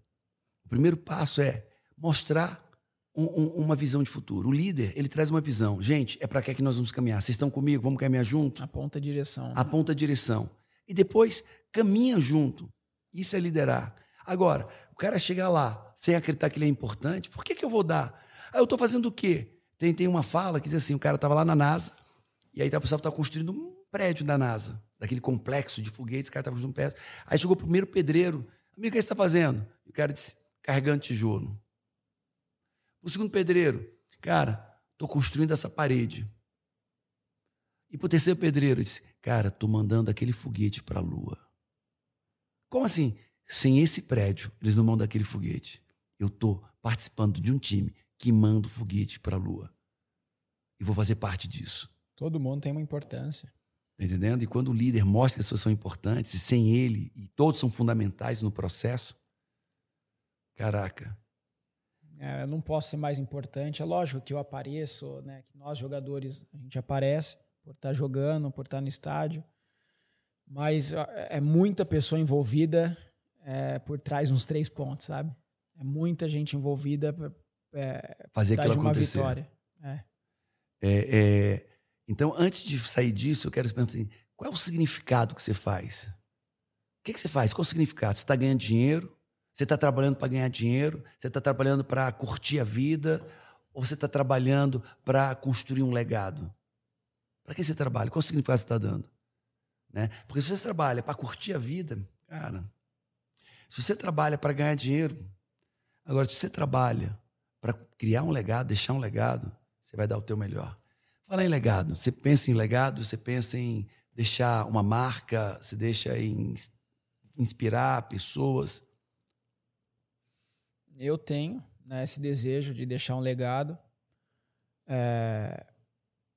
o primeiro passo é mostrar um, um, uma visão de futuro. O líder, ele traz uma visão. Gente, é para cá que nós vamos caminhar. Vocês estão comigo? Vamos caminhar junto? Aponta a direção. Aponta a direção. E depois caminha junto. Isso é liderar. Agora, o cara chegar lá sem acreditar que ele é importante, por que, que eu vou dar? Ah, eu estou fazendo o quê? Tem, tem uma fala que diz assim: o cara estava lá na NASA, e aí o pessoal estava construindo um prédio da NASA, daquele complexo de foguetes, o cara estava construindo um prédio. Aí chegou o primeiro pedreiro: amigo, o que você está fazendo? O cara disse: carregando tijolo. O segundo pedreiro: cara, estou construindo essa parede. E para o terceiro pedreiro, disse: cara, estou mandando aquele foguete para a Lua. Como assim? Sem esse prédio, eles não mandam aquele foguete. Eu estou participando de um time que manda o foguete para a Lua. E vou fazer parte disso. Todo mundo tem uma importância. Tá entendendo? E quando o líder mostra que as pessoas são importantes, e sem ele, e todos são fundamentais no processo, caraca. É, eu não posso ser mais importante. É lógico que eu apareço, né? Que nós jogadores a gente aparece por estar tá jogando, por estar tá no estádio, mas é muita pessoa envolvida é, por trás uns três pontos, sabe? É muita gente envolvida é, fazer aquilo uma acontecer. vitória. É. É, é. então, antes de sair disso, eu quero perguntar assim: qual é o significado que você faz? O que, que você faz? Qual o significado? Você está ganhando dinheiro? Você está trabalhando para ganhar dinheiro? Você está trabalhando para curtir a vida? Ou você está trabalhando para construir um legado? Para que você trabalha? Qual o significado que você está dando? Né? Porque se você trabalha para curtir a vida, cara, se você trabalha para ganhar dinheiro, agora se você trabalha para criar um legado, deixar um legado, você vai dar o teu melhor. Falar em legado, você pensa em legado, você pensa em deixar uma marca, você deixa em inspirar pessoas. Eu tenho né, esse desejo de deixar um legado. É...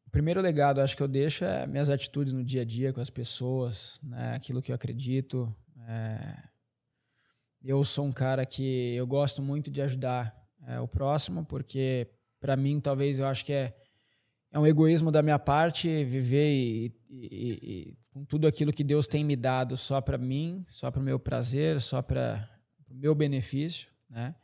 O primeiro legado, acho que eu deixo é minhas atitudes no dia a dia com as pessoas, né, aquilo que eu acredito. É... Eu sou um cara que eu gosto muito de ajudar é, o próximo, porque para mim talvez eu acho que é, é um egoísmo da minha parte viver e, e, e com tudo aquilo que Deus tem me dado só para mim, só para o meu prazer, só para o meu benefício, né?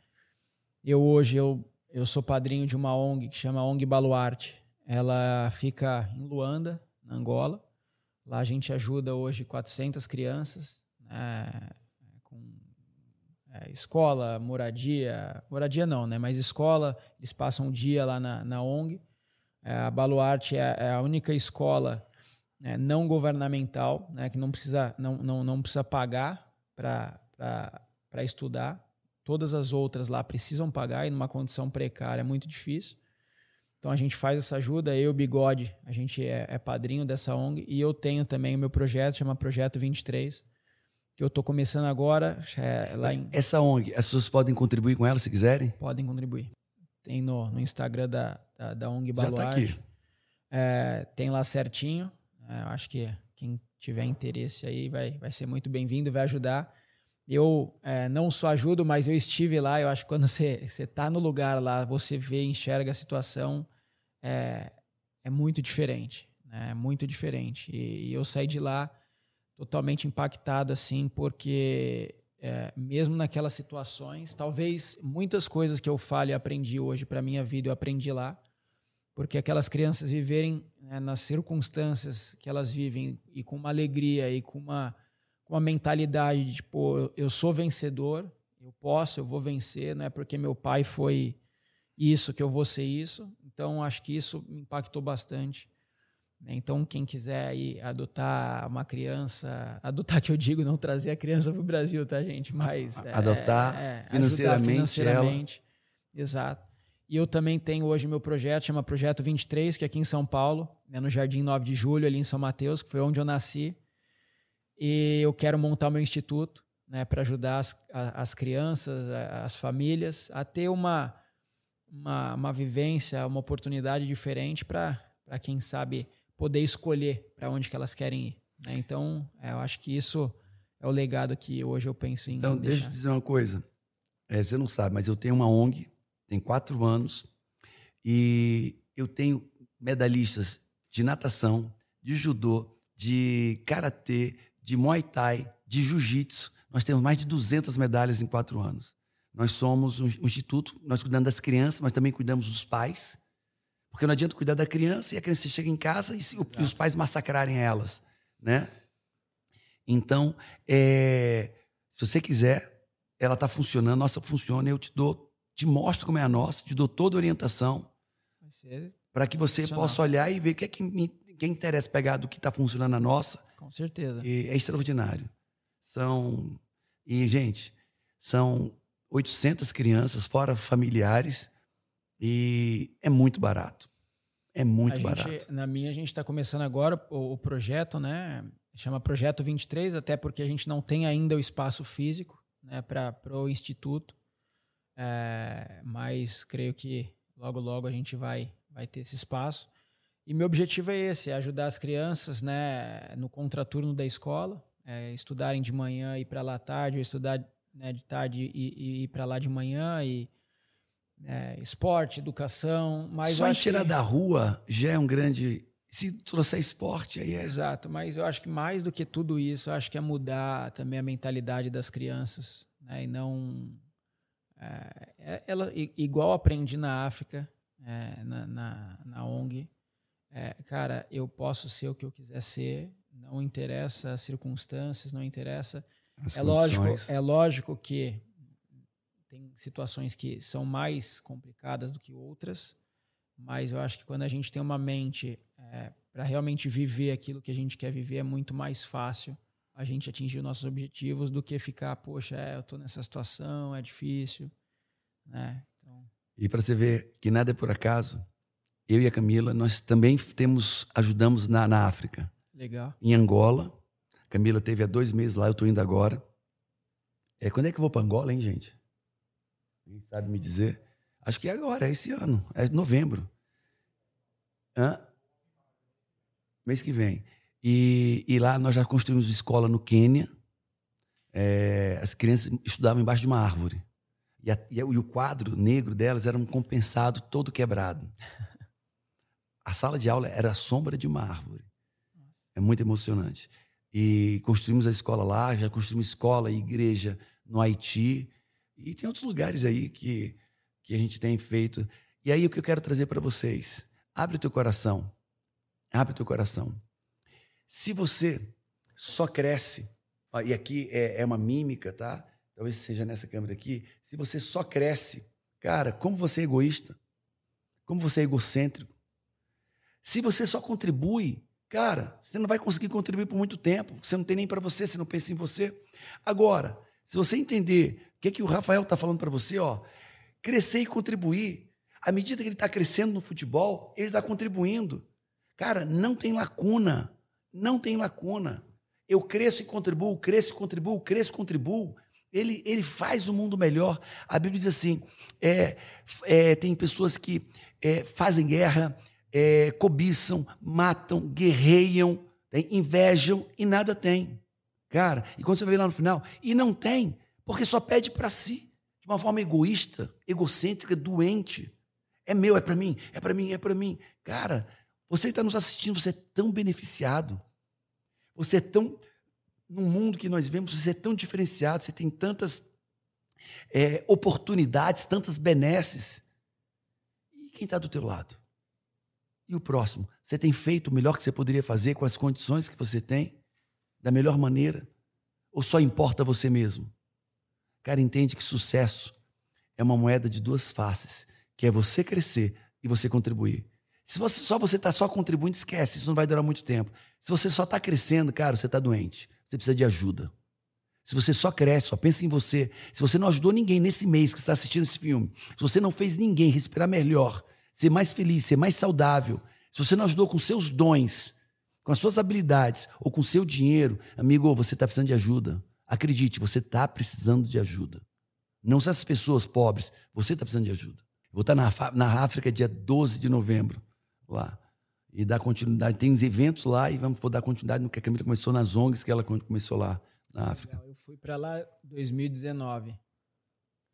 Eu hoje eu, eu sou padrinho de uma ONG que chama ONG Baluarte. Ela fica em Luanda, na Angola. Lá a gente ajuda hoje 400 crianças né, é, escola, moradia, moradia não, né? Mas escola, eles passam um dia lá na, na ONG. É, a Baluarte é, é, a única escola né, não governamental, né? Que não precisa, não, não, não precisa pagar para estudar. Todas as outras lá precisam pagar e numa condição precária é muito difícil. Então a gente faz essa ajuda, eu, Bigode, a gente é, é padrinho dessa ONG e eu tenho também o meu projeto, chama Projeto 23, que eu estou começando agora. É lá em... Essa ONG, as pessoas podem contribuir com ela se quiserem? Podem contribuir. Tem no, no Instagram da, da, da ONG Baluarte. Já tá aqui. É, tem lá certinho. É, eu acho que quem tiver interesse aí vai, vai ser muito bem-vindo, vai ajudar. eu é, não só ajudo, mas eu estive lá. Eu acho que quando [LAUGHS] você está no lugar lá, você vê, enxerga a situação, é, é muito diferente. Né? É muito diferente. E, e, eu saí de lá totalmente impactado, assim, porque é, mesmo naquelas situações, talvez muitas coisas que eu falo e aprendi hoje para minha vida, eu aprendi lá. Porque aquelas crianças viverem né, nas circunstâncias que elas vivem e com uma alegria e com uma com uma mentalidade de tipo, eu sou vencedor, eu posso, eu vou vencer, não é porque meu pai foi isso que eu vou ser isso. Então, acho que isso me impactou bastante. Né? Então, quem quiser aí adotar uma criança, adotar que eu digo, não trazer a criança para o Brasil, tá, gente? Mas é, adotar é, financeiramente, financeiramente ela. Exato. E eu também tenho hoje meu projeto, chama Projeto 23, que é aqui em São Paulo, né, no Jardim 9 de Julho, ali em São Mateus, que foi onde eu nasci. E eu quero montar o meu instituto né, para ajudar as, as crianças, as famílias a ter uma, uma, uma vivência, uma oportunidade diferente para, quem sabe, poder escolher para onde que elas querem ir. Né? Então, é, eu acho que isso é o legado que hoje eu penso em. Então, deixar. deixa eu dizer uma coisa. É, você não sabe, mas eu tenho uma ONG, tem quatro anos, e eu tenho medalhistas de natação, de judô, de karatê, de Muay Thai, de Jiu-Jitsu. Nós temos mais de 200 medalhas em quatro anos. Nós somos um instituto, nós cuidamos das crianças, mas também cuidamos dos pais. Porque não adianta cuidar da criança e a criança chega em casa e, e os pais massacrarem elas, né? Então, é, se você quiser, ela está funcionando, nossa funciona, eu te dou, te mostro como é a nossa, te dou toda a orientação para que você possa olhar e ver o que é que me, quem interessa pegar do que está funcionando na nossa. Com certeza. é extraordinário. São. E, gente, são 800 crianças, fora familiares, e é muito barato. É muito a barato. Gente, na minha, a gente está começando agora o, o, projeto, né? Chama Projeto 23, até porque a gente não tem ainda o espaço físico né, para o Instituto. É, mas creio que logo, logo a gente vai, vai ter esse espaço. E meu objetivo é esse, é ajudar as crianças né, no contraturno da escola, é, estudarem de manhã e ir para lá tarde, ou estudar né, de tarde e, e ir para lá de manhã, e é, esporte, educação. Mas Só em tirar que... da rua já é um grande. Se trouxer esporte, aí é. Exato, mas eu acho que mais do que tudo isso, eu acho que é mudar também a mentalidade das crianças, né, e não. É, é ela, igual aprendi na África, é, na, na, na ONG, é, cara, eu posso ser o que eu quiser ser, não interessa as circunstâncias, não interessa. As é lógico, é lógico que tem situações que são mais complicadas do que outras, mas eu acho que quando a gente tem uma mente é, para realmente viver aquilo que a gente quer viver, é muito mais fácil a gente atingir os nossos objetivos do que ficar, poxa, é, eu estou nessa situação, é difícil. Né? Então... E para você ver que nada é por acaso, eu e a Camila, nós também temos, ajudamos na, na África. Legal. Em Angola. Camila teve há dois meses lá, eu estou indo agora. É, quando é que eu vou para Angola, hein, gente? Quem sabe me dizer? Acho que é agora, é esse ano, é novembro. Hã? Mês que vem. E, e lá nós já construímos escola no Quênia. É, as crianças estudavam embaixo de uma árvore. E, a, e, o quadro negro delas era um compensado todo quebrado. a sala de aula era a sombra de uma árvore. É muito emocionante. E construímos a escola lá, já construímos escola e igreja no Haiti. E tem outros lugares aí que, que a gente tem feito. E aí o que eu quero trazer para vocês? Abre teu coração. Abre teu coração. Se você só cresce, e aqui é, é uma mímica, tá? Talvez seja nessa câmera aqui. Se você só cresce, cara, como você é egoísta, como você é egocêntrico, se você só contribui, cara, você não vai conseguir contribuir por muito tempo. Você não tem nem para você, você não pensa em você. Agora, se você entender o que, é que o Rafael está falando para você, ó, crescer e contribuir. À medida que ele está crescendo no futebol, ele está contribuindo. Cara, não tem lacuna. Não tem lacuna. Eu cresço e contribuo, cresço e contribuo, cresço e contribuo. Ele, ele faz o mundo melhor. A Bíblia diz assim: é, é, tem pessoas que é, fazem guerra, é, cobiçam, matam, guerreiam, invejam e nada tem. Cara, e quando você vê lá no final, e não tem, porque só pede para si, de uma forma egoísta, egocêntrica, doente. É meu, é para mim, é para mim, é para mim. Cara, você está nos assistindo, você é tão beneficiado. Você é tão. No mundo que nós vemos, você é tão diferenciado, você tem tantas é, oportunidades, tantas benesses. E quem está do teu lado? E o próximo? Você tem feito o melhor que você poderia fazer com as condições que você tem? Da melhor maneira? Ou só importa você mesmo? Cara, entende que sucesso é uma moeda de duas faces, que é você crescer e você contribuir. Se você, só você está só contribuindo, esquece, isso não vai durar muito tempo. Se você só está crescendo, cara, você está doente. Você precisa de ajuda. Se você só cresce, só pensa em você, se você não ajudou ninguém nesse mês que está assistindo esse filme, se você não fez ninguém respirar melhor, ser mais feliz, ser mais saudável, se você não ajudou com seus dons, com as suas habilidades ou com seu dinheiro, amigo, você está precisando de ajuda. Acredite, você está precisando de ajuda. Não são essas pessoas pobres, você está precisando de ajuda. Vou estar na, na África dia 12 de novembro, lá. E dar continuidade. Tem uns eventos lá e vamos vou dar continuidade no que a Camila começou nas ONGs que ela começou lá na África. Eu fui para lá 2019.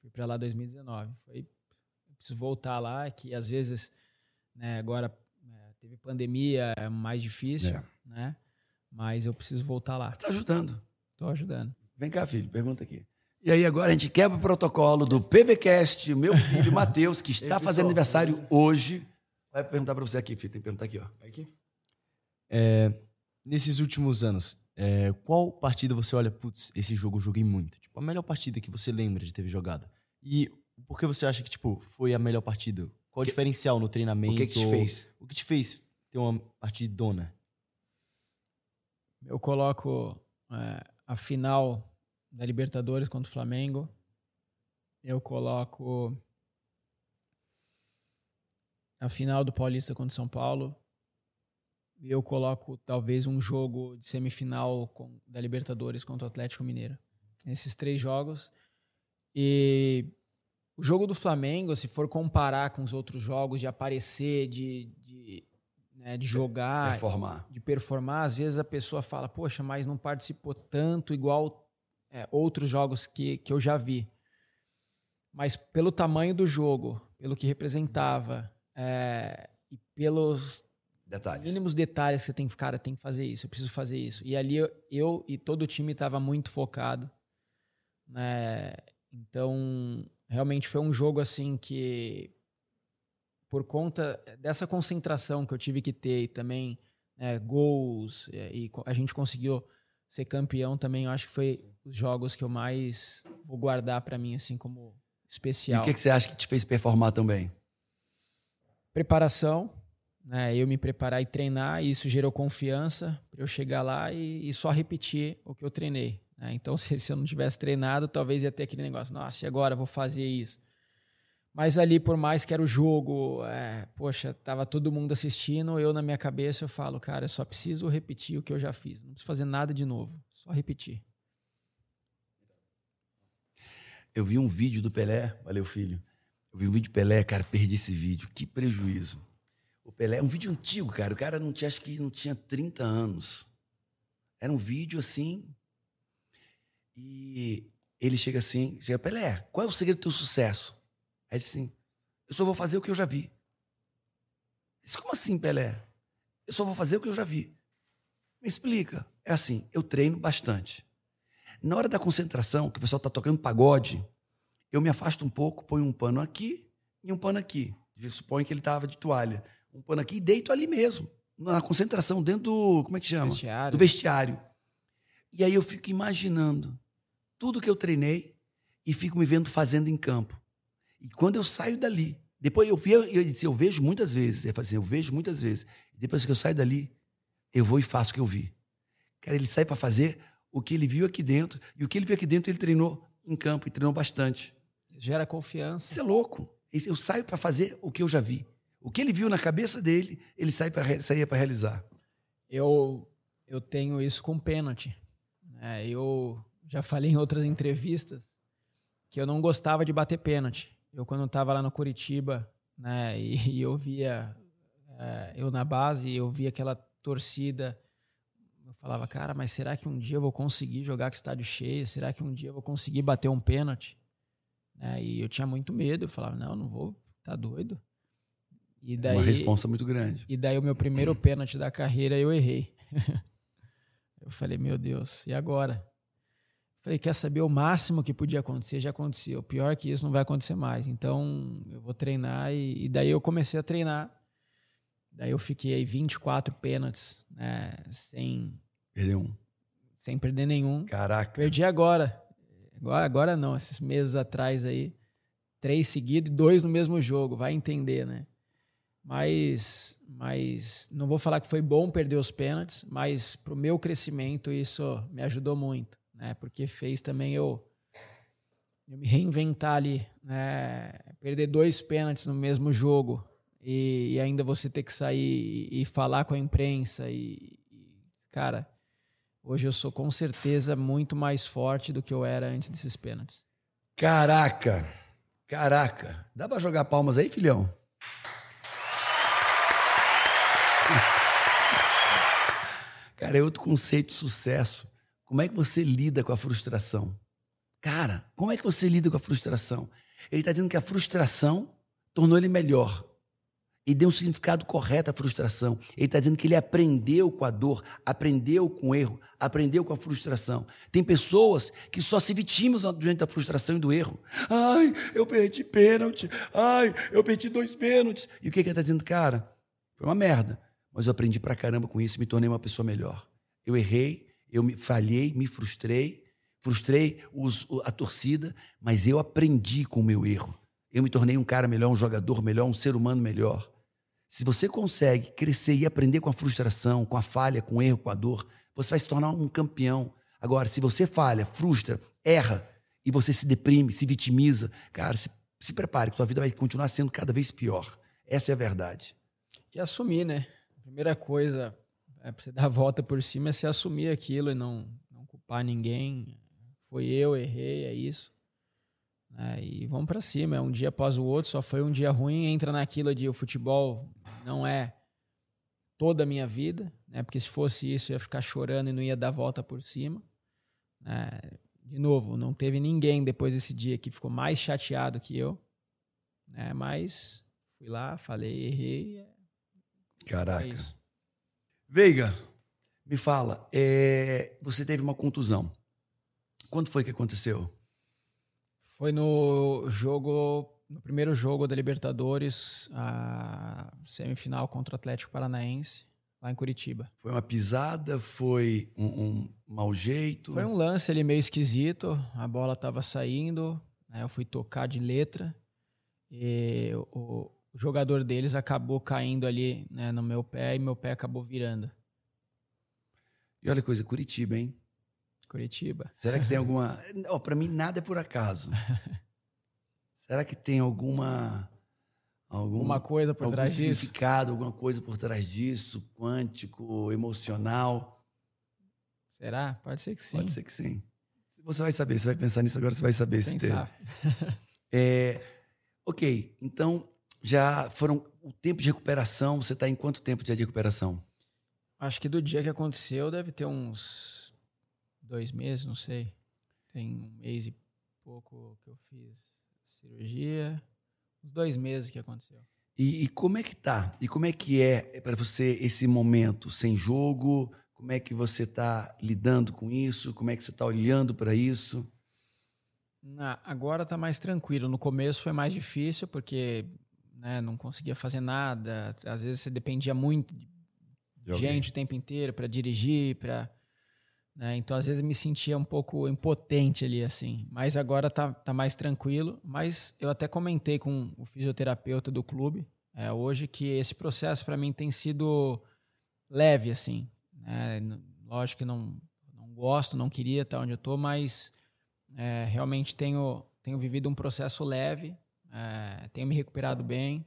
Fui para lá 2019. Foi, preciso voltar lá, que às vezes, né, agora teve pandemia, é mais difícil, é. né? Mas eu preciso voltar lá. Está ajudando. Estou ajudando. Vem cá, filho, pergunta aqui. E aí agora a gente quebra o protocolo do PVCast, meu filho [LAUGHS] Matheus, que está fazendo aniversário hoje. Vai perguntar para você aqui, filho. Tem que perguntar aqui, ó. Aqui. É, nesses últimos anos, é, qual partida você olha, putz, esse jogo eu joguei muito? Tipo, a melhor partida que você lembra de ter jogado. E por que você acha que, tipo, foi a melhor partida? Qual o diferencial no treinamento? O que, que te fez? O que te fez ter uma partidona? Eu coloco é, a final da Libertadores contra o Flamengo. Eu coloco a final do Paulista contra o São Paulo eu coloco talvez um jogo de semifinal com, da Libertadores contra o Atlético Mineiro. Esses três jogos. E o jogo do Flamengo, se for comparar com os outros jogos, de aparecer, de, de, né, de jogar, performar. de performar, às vezes a pessoa fala, poxa, mas não participou tanto igual é, outros jogos que, que eu já vi. Mas pelo tamanho do jogo, pelo que representava, é, e pelos Detalhes. Mínimos detalhes que você tem que, cara, tem que fazer isso, eu preciso fazer isso. E ali eu, eu e todo o time estava muito focado. Né? Então, realmente foi um jogo assim que, por conta dessa concentração que eu tive que ter e também né, gols, e a gente conseguiu ser campeão também, eu acho que foi os jogos que eu mais vou guardar para mim, assim, como especial. E o que, que você acha que te fez performar também? Preparação né, eu me preparar e treinar, e isso gerou confiança para eu chegar lá e, e, só repetir o que eu treinei. Né? Então, [LAUGHS] se, se, eu não tivesse treinado, talvez ia ter aquele negócio, nossa, e agora vou fazer isso. Mas ali, por mais que era o jogo, é, poxa, tava todo mundo assistindo, eu na minha cabeça eu falo, cara, eu só preciso repetir o que eu já fiz, não preciso fazer nada de novo, só repetir. Eu vi um vídeo do Pelé, valeu filho. Eu vi um vídeo do Pelé, cara, perdi esse vídeo, que prejuízo o Pelé, é um vídeo antigo, cara. O cara não tinha, acho que não tinha 30 anos. Era um vídeo assim. E ele chega assim, chega, Pelé, qual é o segredo do teu sucesso? Aí ele assim, eu só vou fazer o que eu já vi. Disse, como assim, Pelé? Eu só vou fazer o que eu já vi. Me explica. É assim, eu treino bastante. Na hora da concentração, que o pessoal está tocando pagode, eu me afasto um pouco, ponho um pano aqui e um pano aqui. Suponho que ele estava de toalha um pano aqui e deito ali mesmo, na concentração, dentro do. Como é que chama? Vestiário. Do vestiário. E aí eu fico imaginando tudo que eu treinei e fico me vendo fazendo em campo. E quando eu saio dali, depois eu, vi, eu, disse, eu vejo muitas vezes, eu, assim, eu vejo muitas vezes. Depois que eu saio dali, eu vou e faço o que eu vi. Cara, ele sai para fazer o que ele viu aqui dentro. E o que ele viu aqui dentro, ele treinou em campo e treinou bastante. Gera confiança. Isso é louco. Eu saio para fazer o que eu já vi. O que ele viu na cabeça dele, ele sai pra, saía para realizar. Eu, eu tenho isso com pênalti. É, eu já falei em outras entrevistas que eu não gostava de bater pênalti. Eu, quando estava lá no Curitiba, né, e, e eu via, é, eu na base, eu via aquela torcida. falava, cara, mas será que um dia eu vou conseguir jogar com estádio cheio? Será que um dia eu vou conseguir bater um pênalti? É, e eu tinha muito medo. Eu falava, não, não vou, tá doido. E daí, Uma responsa muito grande. E daí o meu primeiro pênalti da carreira eu errei. [LAUGHS] eu falei, meu Deus, e agora? Falei, quer saber o máximo que podia acontecer, já aconteceu. O pior que isso não vai acontecer mais. Então, eu vou treinar e, e daí eu comecei a treinar. Daí eu fiquei aí 24 pênaltis, né, sem perder um. Sem perder nenhum. Caraca. Perdi agora. Agora, agora não, esses meses atrás aí, três seguidos e dois no mesmo jogo, vai entender, né? Mas, mas não vou falar que foi bom perder os pênaltis, mas para o meu crescimento isso me ajudou muito né? Porque fez também eu, eu me reinventar ali, né? Perder dois pênaltis no mesmo jogo e, e ainda você ter que sair e, e falar com a imprensa e, e, cara, hoje eu sou com certeza muito mais forte do que eu era antes desses pênaltis. Caraca, caraca, dá para jogar palmas aí, filhão? Cara, é outro conceito de sucesso. Como é que você lida com a frustração? Cara, como é que você lida com a frustração? Ele está dizendo que a frustração tornou ele melhor. E deu um significado correto à frustração. Ele está dizendo que ele aprendeu com a dor, aprendeu com o erro, aprendeu com a frustração. Tem pessoas que só se vitimam diante da frustração e do erro. Ai, eu perdi pênalti. Ai, eu perdi dois pênaltis. E o que, que ele está dizendo? Cara, foi uma merda. Mas eu aprendi pra caramba com isso e me tornei uma pessoa melhor. Eu errei, eu me falhei, me frustrei, frustrei os, a torcida, mas eu aprendi com o meu erro. Eu me tornei um cara melhor, um jogador melhor, um ser humano melhor. Se você consegue crescer e aprender com a frustração, com a falha, com o erro, com a dor, você vai se tornar um campeão. Agora, se você falha, frustra, erra e você se deprime, se vitimiza, cara, se, se prepare, que sua vida vai continuar sendo cada vez pior. Essa é a verdade. E assumir, né? Primeira coisa, é, pra você dar a volta por cima é você assumir aquilo e não, não culpar ninguém. Foi eu, errei, é isso. É, e vamos para cima, é um dia após o outro, só foi um dia ruim, entra naquilo de o futebol não é toda a minha vida, né? Porque se fosse isso, eu ia ficar chorando e não ia dar a volta por cima. É, de novo, não teve ninguém depois desse dia que ficou mais chateado que eu, né? Mas fui lá, falei, errei. É, Caraca. É isso. Veiga, me fala, é, você teve uma contusão. Quando foi que aconteceu? Foi no jogo, no primeiro jogo da Libertadores, a semifinal contra o Atlético Paranaense, lá em Curitiba. Foi uma pisada? Foi um, um mau jeito? Foi um lance ali meio esquisito. A bola estava saindo, né, eu fui tocar de letra e o, o jogador deles acabou caindo ali né, no meu pé e meu pé acabou virando. E olha a coisa, Curitiba, hein? Curitiba. Será que tem [LAUGHS] alguma. Oh, Para mim, nada é por acaso. [LAUGHS] Será que tem alguma. Alguma coisa por trás disso? significado, alguma coisa por trás disso, quântico, emocional? Será? Pode ser que sim. Pode ser que sim. Você vai saber, você vai pensar nisso agora, você vai saber se tem. [LAUGHS] é, ok, então já foram o tempo de recuperação. Você está em quanto tempo de recuperação? Acho que do dia que aconteceu deve ter uns dois meses, não sei. Tem um mês e pouco que eu fiz cirurgia, uns dois meses que aconteceu. E, e como é que tá? E como é que é para você esse momento sem jogo? Como é que você está lidando com isso? Como é que você está olhando para isso? Na, agora está mais tranquilo. No começo foi mais difícil porque né? Não conseguia fazer nada. Às vezes você dependia muito de, de gente o tempo inteiro para dirigir, para né? Então às vezes me sentia um pouco impotente ali assim. Mas agora tá, tá mais tranquilo. Mas eu até comentei com o fisioterapeuta do clube é, hoje que esse processo para mim tem sido leve assim. Né? Lógico que não não gosto, não queria estar onde eu tô, mas é, realmente tenho tenho vivido um processo leve é, tenho me recuperado bem.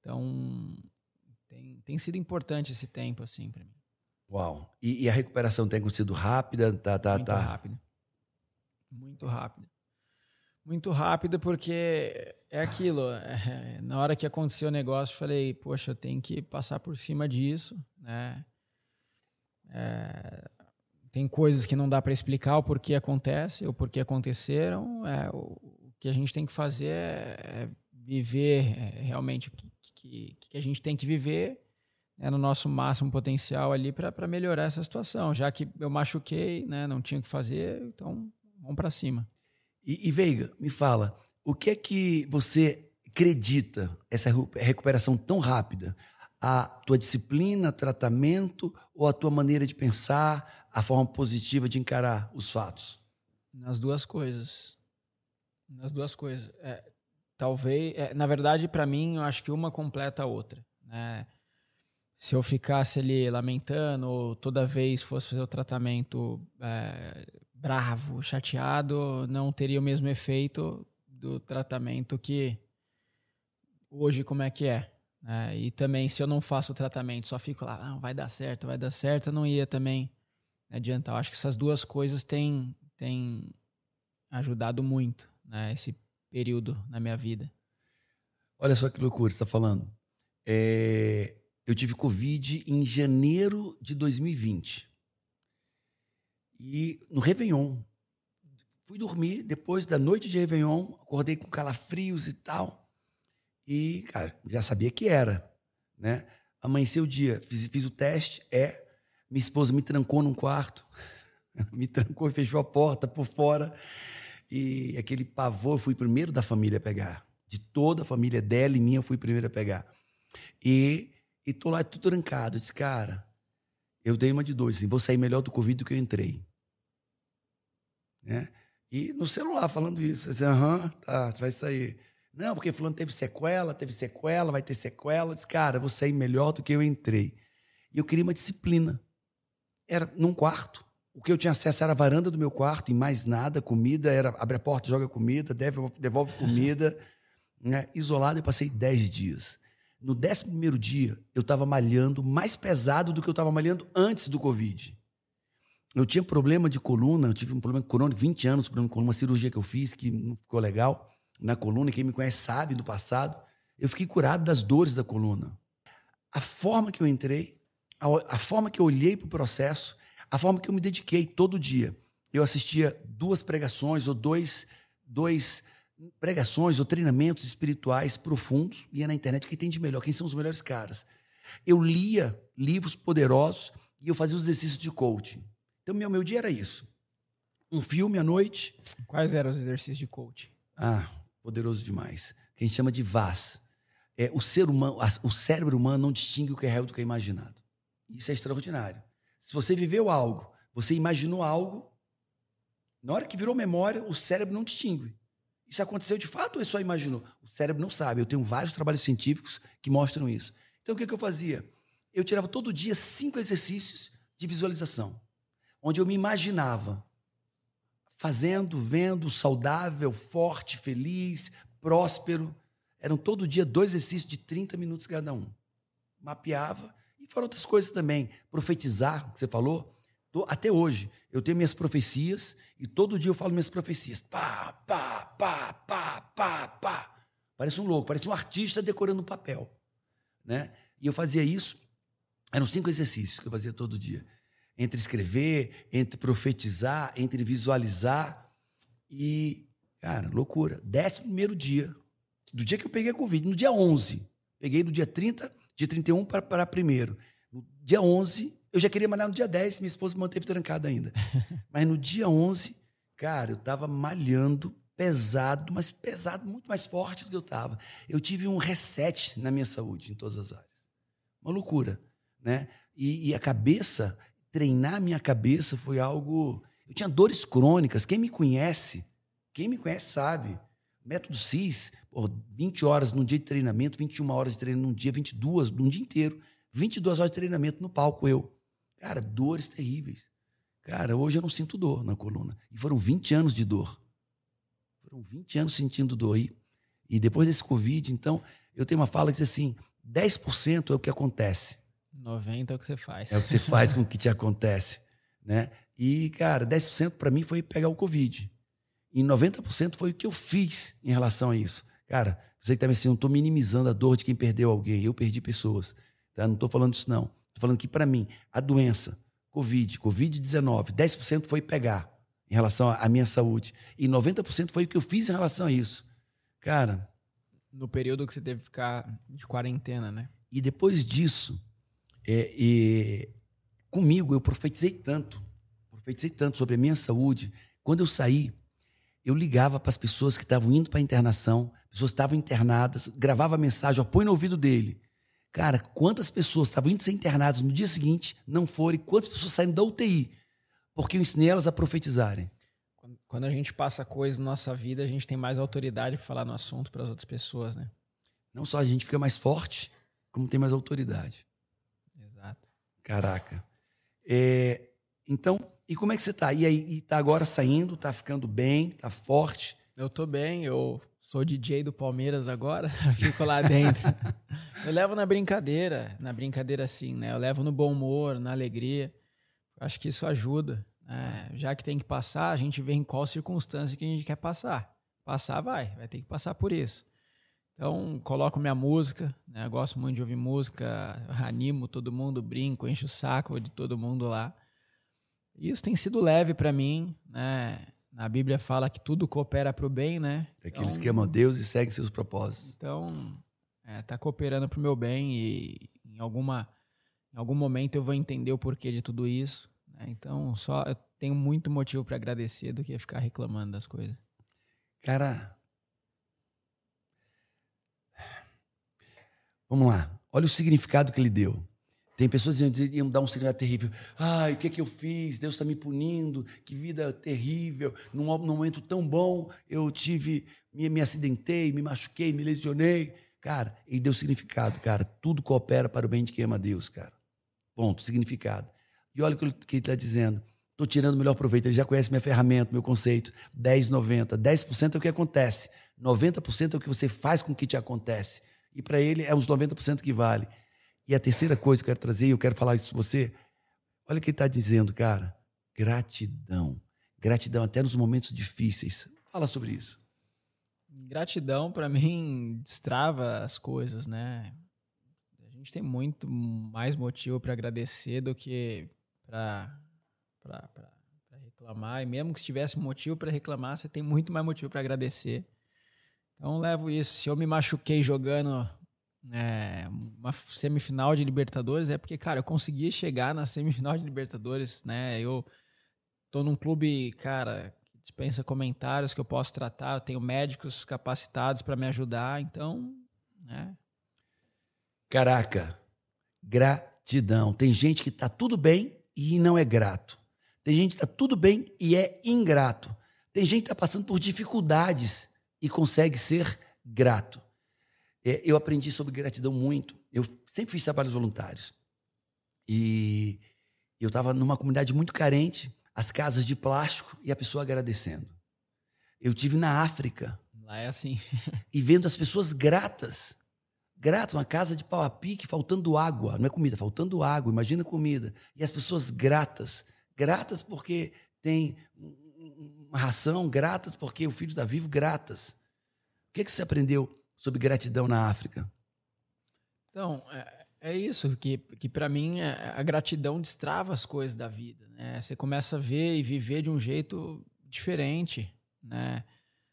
Então, tem, tem sido importante esse tempo, assim, para mim. Uau. E, e, a recuperação tem sido rápida? Tá, tá, Muito tá. rápida. Muito rápida. Muito rápida porque é aquilo. É, na hora que aconteceu o negócio, eu falei, poxa, eu tenho que passar por cima disso, né? É, tem coisas que não dá para explicar o porquê acontece, o porquê aconteceram. É, o que a gente tem que fazer é, é viver é, realmente o que, que, que, a gente tem que viver né, no nosso máximo potencial ali para melhorar essa situação. Já que eu machuquei, né, não tinha o que fazer, então vamos para cima. E, e Veiga, me fala, o que é que você acredita essa recuperação tão rápida? A tua disciplina, tratamento ou a tua maneira de pensar, a forma positiva de encarar os fatos? Nas duas coisas. Nas duas coisas. É, talvez, é, na verdade, para mim, eu acho que uma completa a outra. Né? Se eu ficasse ali lamentando, ou toda vez fosse fazer o tratamento é, bravo, chateado, não teria o mesmo efeito do tratamento que hoje como é que é. Né? E também, se eu não faço o tratamento, só fico lá, ah, vai dar certo, vai dar certo, eu não ia também adiantar. Eu acho que essas duas coisas têm, têm ajudado muito né, esse período na minha vida. Olha só que loucura você está falando. É, eu tive Covid em janeiro de 2020. E no Réveillon. Fui dormir depois da noite de Réveillon, acordei com calafrios e tal. E, cara, já sabia que era, né? Amanheceu o dia, fiz, fiz o teste, é. Minha esposa me trancou num quarto, [LAUGHS] me trancou e fechou a porta por fora. E aquele pavor, fui primeiro da família a pegar. De toda a família dela e minha, eu fui primeiro a pegar. E, e tô lá tudo trancado. Eu disse, cara, eu dei uma de dois, assim, vou sair melhor do Covid do que eu entrei. Né? E no celular falando isso, assim, aham, tá, vai sair. Não, porque fulano teve sequela, teve sequela, vai ter sequela. Eu disse, cara, vou sair melhor do que eu entrei. E eu queria uma disciplina. Era num quarto. O que eu tinha acesso era a varanda do meu quarto e mais nada. Comida era abre a porta, joga comida, devolve, devolve comida. [LAUGHS] Né? Isolado, eu passei dez dias. No décimo primeiro dia, eu estava malhando mais pesado do que eu estava malhando antes do Covid. Eu tinha problema de coluna, eu tive um problema crônico, 20 anos, problema de coluna, uma cirurgia que eu fiz que não ficou legal na coluna, quem me conhece sabe do passado. Eu fiquei curado das dores da coluna. A forma que eu entrei, a, a forma que eu olhei para o processo, a forma que eu me dediquei todo dia. Eu assistia duas pregações ou dois, dois pregações ou treinamentos espirituais profundos, ia na internet, quem tem de melhor, quem são os melhores caras. Eu lia livros poderosos e eu fazia os exercícios de coaching. Então, meu, meu dia era isso. Um filme à noite. Quais eram os exercícios de coaching? Ah, poderoso demais. Que a gente chama de VAS. É, o ser humano, o cérebro humano não distingue o que é real do que é imaginado. Isso é extraordinário. Se você viveu algo, você imaginou algo, na hora que virou memória, o cérebro não distingue. Isso aconteceu de fato ou ele só imaginou? O cérebro não sabe. Eu tenho vários trabalhos científicos que mostram isso. Então o que, que eu fazia? Eu tirava todo dia cinco exercícios de visualização, onde eu me imaginava fazendo, vendo, saudável, forte, feliz, próspero. Eram todo dia dois exercícios de 30 minutos cada um. Mapeava. Foram outras coisas também. Profetizar, que você falou. Até hoje, eu tenho minhas profecias e todo dia eu falo minhas profecias. Pá, pá, pá, pá, pá, pá. Parece um louco, parece um artista decorando um papel. Né? E eu fazia isso. Eram cinco exercícios que eu fazia todo dia entre escrever, entre profetizar, entre visualizar. E, cara, loucura. Décimo primeiro dia, do dia que eu peguei a Covid, no dia 11. Peguei do dia 30, dia 31 para, primeiro. No dia 11, eu já queria malhar no dia 10, minha esposa manteve trancada ainda. [LAUGHS] Mas no dia 11, cara, eu estava malhando pesado, mas pesado, muito mais forte do que eu estava. Eu tive um reset na minha saúde, em todas as áreas. Uma loucura, né? E, e a cabeça, treinar minha cabeça foi algo. Eu tinha dores crônicas. Quem me conhece, quem me conhece sabe. Método CIS, por 20 horas num dia de treinamento, 21 horas de treinamento num dia, 22 num dia inteiro, 22 horas de treinamento no palco eu. Cara, dores terríveis. Cara, hoje eu não sinto dor na coluna. E foram 20 anos de dor. Foram 20 anos sentindo dor. E, e depois desse Covid, então, eu tenho uma fala que diz assim: 10% é o que acontece. 90 é o que você faz. É o que você faz com o [LAUGHS] que te acontece, né? E, cara, 10% para mim foi pegar o Covid. E 90% foi o que eu fiz em relação a isso. Cara, você que tá me assim, não estou minimizando a dor de quem perdeu alguém. Eu perdi pessoas. Tá? Não estou falando isso, não. Estou falando que, para mim, a doença, Covid, Covid-19. 10% foi pegar em relação à minha saúde. E 90% foi o que eu fiz em relação a isso. Cara. No período que você teve que ficar de quarentena, né? E depois disso, é, e, comigo eu profetizei tanto, profetizei tanto sobre a minha saúde. Quando eu saí, eu ligava para as pessoas que estavam indo para a internação, pessoas estavam internadas, gravava mensagem, ó, põe no ouvido dele. Cara, quantas pessoas estavam indo ser internadas no dia seguinte, não foram, e quantas pessoas saíram da UTI, porque eu ensinei elas a profetizarem. Quando a gente passa coisas na nossa vida, a gente tem mais autoridade para falar no assunto para as outras pessoas, né? Não só a gente fica mais forte, como tem mais autoridade. Exato. Caraca. É, então, e como é que você tá? E aí, e tá agora saindo, tá ficando bem, tá forte? Eu tô bem, eu sou DJ do Palmeiras agora, [LAUGHS] fico lá dentro. eu levo na brincadeira, na brincadeira assim, né? Eu levo no bom humor, na alegria. Acho que isso ajuda. Né? Já que tem que passar, a gente vê em qual circunstância que a gente quer passar. Passar vai, vai ter que passar por isso. Então, coloco minha música, né? Gosto muito de ouvir música, animo todo mundo, brinco, encho o saco de todo mundo lá. Isso tem sido leve para mim, né? Na Bíblia fala que tudo coopera para o bem, né? Aqueles então, que amam Deus e seguem seus propósitos. Então, é, tá cooperando para o meu bem e em alguma em algum momento eu vou entender o porquê de tudo isso. Né? Então, só eu tenho muito motivo para agradecer do que ficar reclamando das coisas. Cara, vamos lá. Olha o significado que ele deu. Tem pessoas que iam dar um significado terrível. Ai, o que é que eu fiz? Deus está me punindo. Que vida terrível. Num, num, momento tão bom, eu tive, me, me acidentei, me machuquei, me lesionei. Cara, ele deu significado, cara. Tudo coopera para o bem de quem ama Deus, cara. Ponto, significado. E olha o que ele está dizendo. Estou tirando o melhor proveito. Ele já conhece minha ferramenta, meu conceito. 10, 90. 10% é o que acontece. 90% é o que você faz com que te acontece. E para ele é os 90% que vale. E a terceira coisa que eu quero trazer, e eu quero falar isso com você, olha o que ele está dizendo, cara. Gratidão. Gratidão até nos momentos difíceis. Fala sobre isso. Gratidão, para mim, destrava as coisas, né? A gente tem muito mais motivo para agradecer do que para reclamar. E mesmo que se tivesse motivo para reclamar, você tem muito mais motivo para agradecer. Então, levo isso. Se eu me machuquei jogando é, uma semifinal de Libertadores é porque, cara, eu consegui chegar na semifinal de Libertadores, né? Eu tô num clube, cara, que dispensa comentários que eu posso tratar, eu tenho médicos capacitados para me ajudar, então, né? Caraca, gratidão. Tem gente que tá tudo bem e não é grato. Tem gente que tá tudo bem e é ingrato. Tem gente que tá passando por dificuldades e consegue ser grato. É, eu aprendi sobre gratidão muito. Eu sempre fiz trabalhos voluntários. E eu estava numa comunidade muito carente, as casas de plástico e a pessoa agradecendo. Eu tive na África. Lá é assim. [LAUGHS] e vendo as pessoas gratas. Gratas, uma casa de pau a pique, faltando água. Não é comida, faltando água. Imagina comida. E as pessoas gratas. Gratas porque tem uma ração, gratas porque o filho está vivo, gratas. O que, é que você aprendeu sobre gratidão na África? Então, é, é isso, que, que para mim é, a gratidão destrava as coisas da vida. Né? Você começa a ver e viver de um jeito diferente. Né?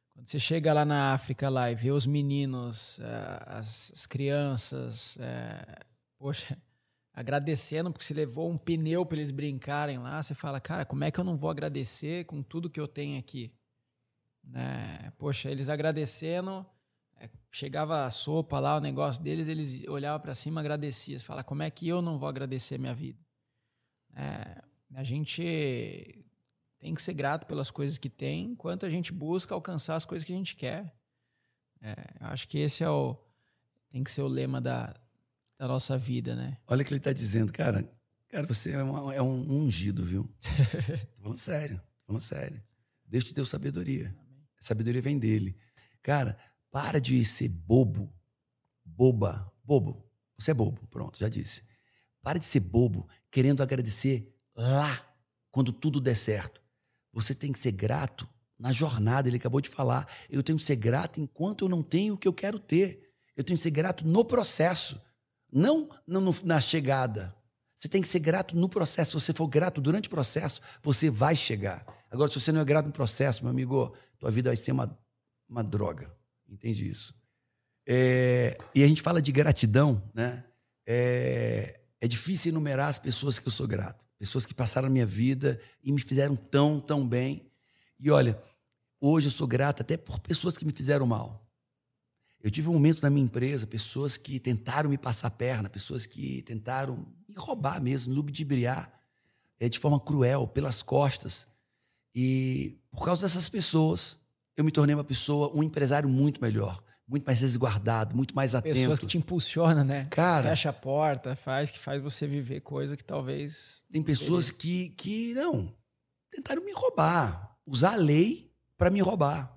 Quando você chega lá na África lá e vê os meninos, é, as, as crianças, é, poxa, [LAUGHS] agradecendo porque você levou um pneu para eles brincarem lá, você fala, cara, como é que eu não vou agradecer com tudo que eu tenho aqui? Né? Poxa, eles agradecendo chegava a sopa lá, o negócio deles, eles olhavam para cima, agradeciam. Fala, como é que eu não vou agradecer minha vida? É, a gente tem que ser grato pelas coisas que tem, enquanto a gente busca alcançar as coisas que a gente quer. É, acho que esse é o tem que ser o lema da, da nossa vida, né? Olha o que ele está dizendo, cara. Cara, você é, uma, é um ungido, viu? [LAUGHS] tô falando sério, tô falando sério. Deus te deu sabedoria. Amém. A sabedoria vem dele. Cara, para de ser bobo, boba, bobo. Você é bobo, pronto, já disse. Para de ser bobo querendo agradecer lá, quando tudo der certo. Você tem que ser grato na jornada, ele acabou de falar. Eu tenho que ser grato enquanto eu não tenho o que eu quero ter. Eu tenho que ser grato no processo, não na chegada. Você tem que ser grato no processo. Se você for grato durante o processo, você vai chegar. Agora, se você não é grato no processo, meu amigo, tua vida vai ser uma, uma droga. Entende isso? É, e a gente fala de gratidão, né? É, é difícil enumerar as pessoas que eu sou grato. Pessoas que passaram a minha vida e me fizeram tão, tão bem. E olha, hoje eu sou grato até por pessoas que me fizeram mal. Eu tive um momento na minha empresa, pessoas que tentaram me passar a perna, pessoas que tentaram me roubar mesmo, ludibriar é, de forma cruel, pelas costas. E por causa dessas pessoas, eu me tornei uma pessoa, um empresário muito melhor, muito mais resguardado, muito mais atento. Pessoas que te impulsionam, né? Cara, Fecha a porta, faz que faz você viver coisa que talvez. tem pessoas que, que não tentaram me roubar, usar a lei para me roubar.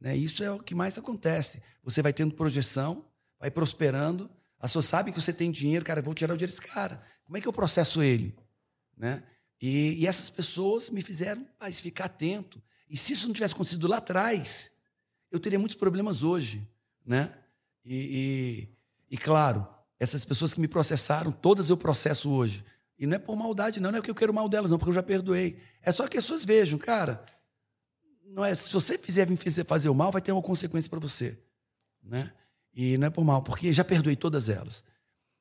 Né? Isso é o que mais acontece. Você vai tendo projeção, vai prosperando, as pessoas sabem que você tem dinheiro, cara, vou tirar o dinheiro desse cara. Como é que eu processo ele? Né? E, e essas pessoas me fizeram mas, ficar atento. E se isso não tivesse acontecido lá atrás, eu teria muitos problemas hoje. Né? E, e, e, claro, essas pessoas que me processaram, todas eu processo hoje. E não é por maldade, não, não é porque eu quero mal delas, não, porque eu já perdoei. É só que as pessoas vejam, cara, não é, se você fizer fazer o mal, vai ter uma consequência para você. Né? E não é por mal, porque já perdoei todas elas.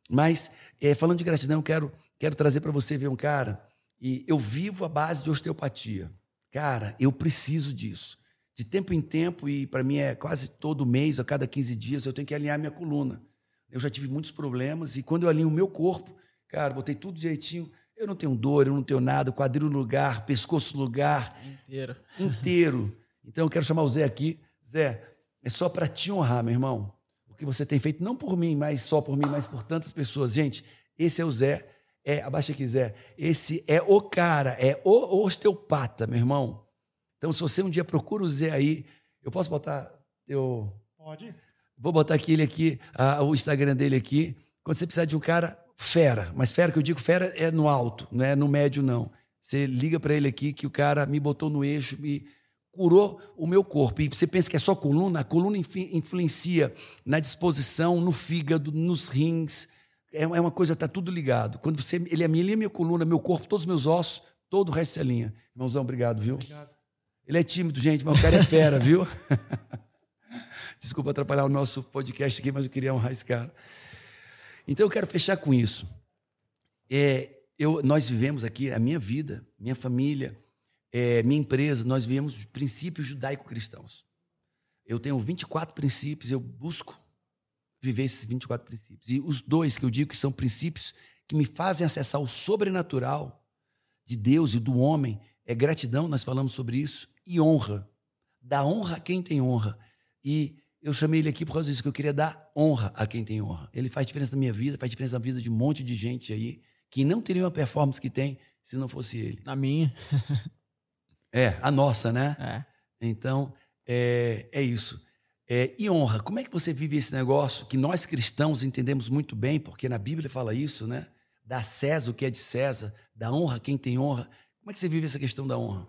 Mas, é, falando de gratidão, quero, quero trazer para você ver um cara, e eu vivo a base de osteopatia. Cara, eu preciso disso. De tempo em tempo, e para mim é quase todo mês, a cada 15 dias, eu tenho que alinhar minha coluna. Eu já tive muitos problemas, e quando eu alinho o meu corpo, cara, botei tudo direitinho, eu não tenho dor, eu não tenho nada, quadril no lugar, pescoço no lugar. Inteiro. [LAUGHS] Inteiro. Então eu quero chamar o Zé aqui. Zé, é só para te honrar, meu irmão. O que você tem feito, não por mim, mas só por mim, mas por tantas pessoas. Gente, esse é o Zé. É, abaixa Zé. Esse é o cara, é o osteopata, meu irmão. Então, se você um dia procura o Zé aí, eu posso botar teu. Pode. Vou botar aqui ele aqui, ah, o Instagram dele aqui. Quando você precisar de um cara, fera. Mas fera que eu digo fera é no alto, não é no médio, não. Você liga para ele aqui que o cara me botou no eixo, me curou o meu corpo. E você pensa que é só coluna? A coluna influencia na disposição, no fígado, nos rins. É, é uma coisa, tá tudo ligado. Quando você ele alinha minha coluna, meu corpo, todos os meus ossos, todo o resto se alinha. Irmãozão, obrigado, viu? Obrigado. Ele é tímido, gente, mas o cara é fera, viu? [LAUGHS] Desculpa atrapalhar o nosso podcast aqui, mas eu queria honrar esse cara. Então eu quero fechar com isso. É, eu, nós vivemos aqui, a minha vida, minha família, é, minha empresa, nós vivemos princípios judaico-cristãos. Eu tenho 24 princípios, eu busco viver esses 24 princípios. E os dois que eu digo que são princípios que me fazem acessar o sobrenatural de Deus e do homem é gratidão, nós falamos sobre isso, e honra. Dá honra a quem tem honra. E eu chamei ele aqui por causa disso, que eu queria dar honra a quem tem honra. Ele faz diferença na minha vida, faz diferença na vida de um monte de gente aí, que não teria uma performance que tem se não fosse ele. Na minha. [LAUGHS] é, a nossa, né? É. Então, é, é isso. É, e honra, como é que você vive esse negócio que nós cristãos entendemos muito bem, porque na Bíblia fala isso, né? Dá César o que é de César, dá honra quem tem honra. Como é que você vive essa questão da honra?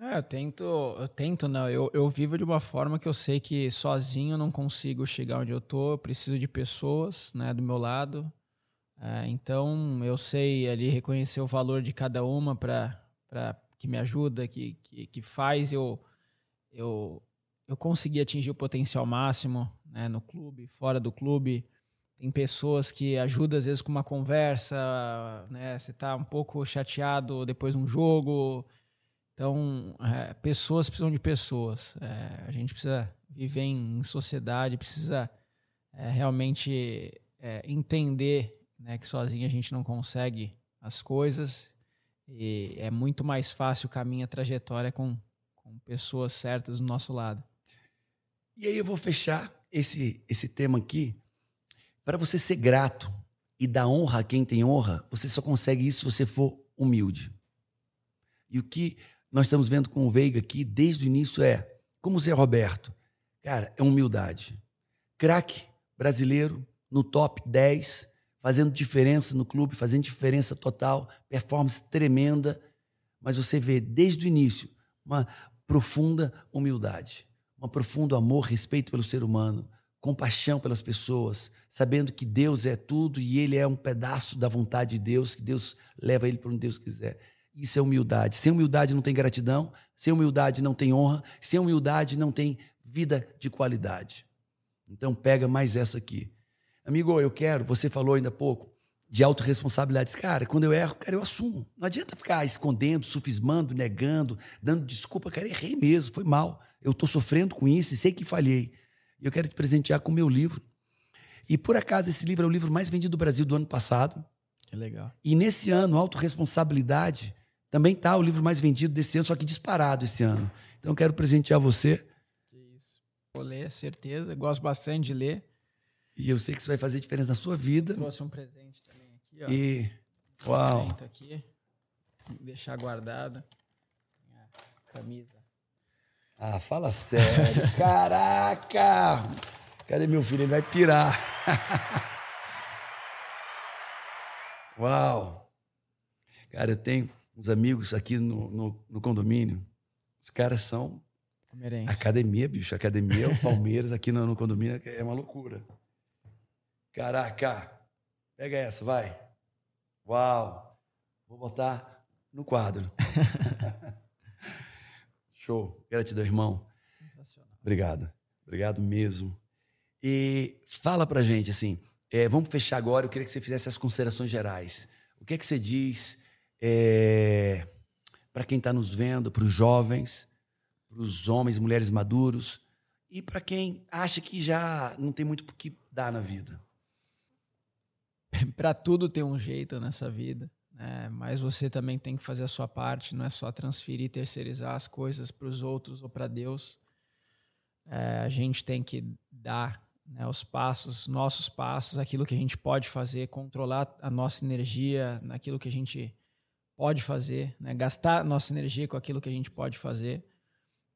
É, eu tento, eu tento, não. Eu, eu vivo de uma forma que eu sei que sozinho eu não consigo chegar onde eu tô. Eu preciso de pessoas, né, do meu lado. É, então eu sei ali reconhecer o valor de cada uma para que me ajuda, que, que, que faz eu, eu eu conseguir atingir o potencial máximo, né, no clube, fora do clube. Tem pessoas que ajudam às vezes com uma conversa, né? Você tá um pouco chateado depois de um jogo então, é, pessoas precisam de pessoas. É, a gente precisa viver em sociedade, precisa é, realmente é, entender né, que sozinho a gente não consegue as coisas e é muito mais fácil o caminho, a trajetória com, com pessoas certas do nosso lado. E aí eu vou fechar esse, esse tema aqui. Para você ser grato e dar honra a quem tem honra, você só consegue isso se você for humilde. E o que nós estamos vendo com o Veiga aqui desde o início é como o Zé Roberto. Cara, é humildade. Craque brasileiro no top 10, fazendo diferença no clube, fazendo diferença total, performance tremenda. Mas você vê desde o início uma profunda humildade, um profundo amor, respeito pelo ser humano, compaixão pelas pessoas, sabendo que Deus é tudo e ele é um pedaço da vontade de Deus, que Deus leva ele para onde Deus quiser. Isso é humildade. Sem humildade não tem gratidão, sem humildade não tem honra, sem humildade não tem vida de qualidade. Então pega mais essa aqui. Amigo, eu quero, você falou ainda há pouco, de autorresponsabilidade. Cara, quando eu erro, cara, eu assumo. Não adianta ficar escondendo, sufismando, negando, dando desculpa. Cara, errei mesmo, foi mal. Eu estou sofrendo com isso e sei que falhei. E eu quero te presentear com o meu livro. E por acaso, esse livro é o livro mais vendido do Brasil do ano passado. Que legal. E nesse ano, Autoresponsabilidade, também está o livro mais vendido desse ano, só que disparado esse ano. Então eu quero presentear você. Que isso. Vou ler, certeza. Gosto bastante de ler. E eu sei que isso vai fazer diferença na sua vida. Trouxe um presente Aqui, ó. E. Uau! Aqui. Deixar guardada. Camisa. Ah, fala sério. [LAUGHS] Caraca! Cadê meu filho? Ele vai pirar. [LAUGHS] Uau! Cara, eu tenho uns amigos aqui no, no, no condomínio. Os caras são. Palmeirense. Academia, bicho. Academia, o Palmeiras aqui no, no condomínio é uma loucura. Caraca! Pega essa, vai. Uau! Vou botar no quadro. [LAUGHS] Show. Gratidão, irmão. Sensacional. Obrigado. Obrigado mesmo. E fala pra gente, assim, é, vamos fechar agora. Eu queria que você fizesse as considerações gerais. O que é que você diz é, para quem está nos vendo, para os jovens, para os homens e mulheres maduros e para quem acha que já não tem muito o que dar na vida? [LAUGHS] para tudo tem um jeito nessa vida, né? mas você também tem que fazer a sua parte, não é só transferir, terceirizar as coisas para os outros ou para Deus. É, a gente tem que dar né, os passos, nossos passos, aquilo que a gente pode fazer, controlar a nossa energia naquilo que a gente pode fazer, né? gastar nossa energia com aquilo que a gente pode fazer,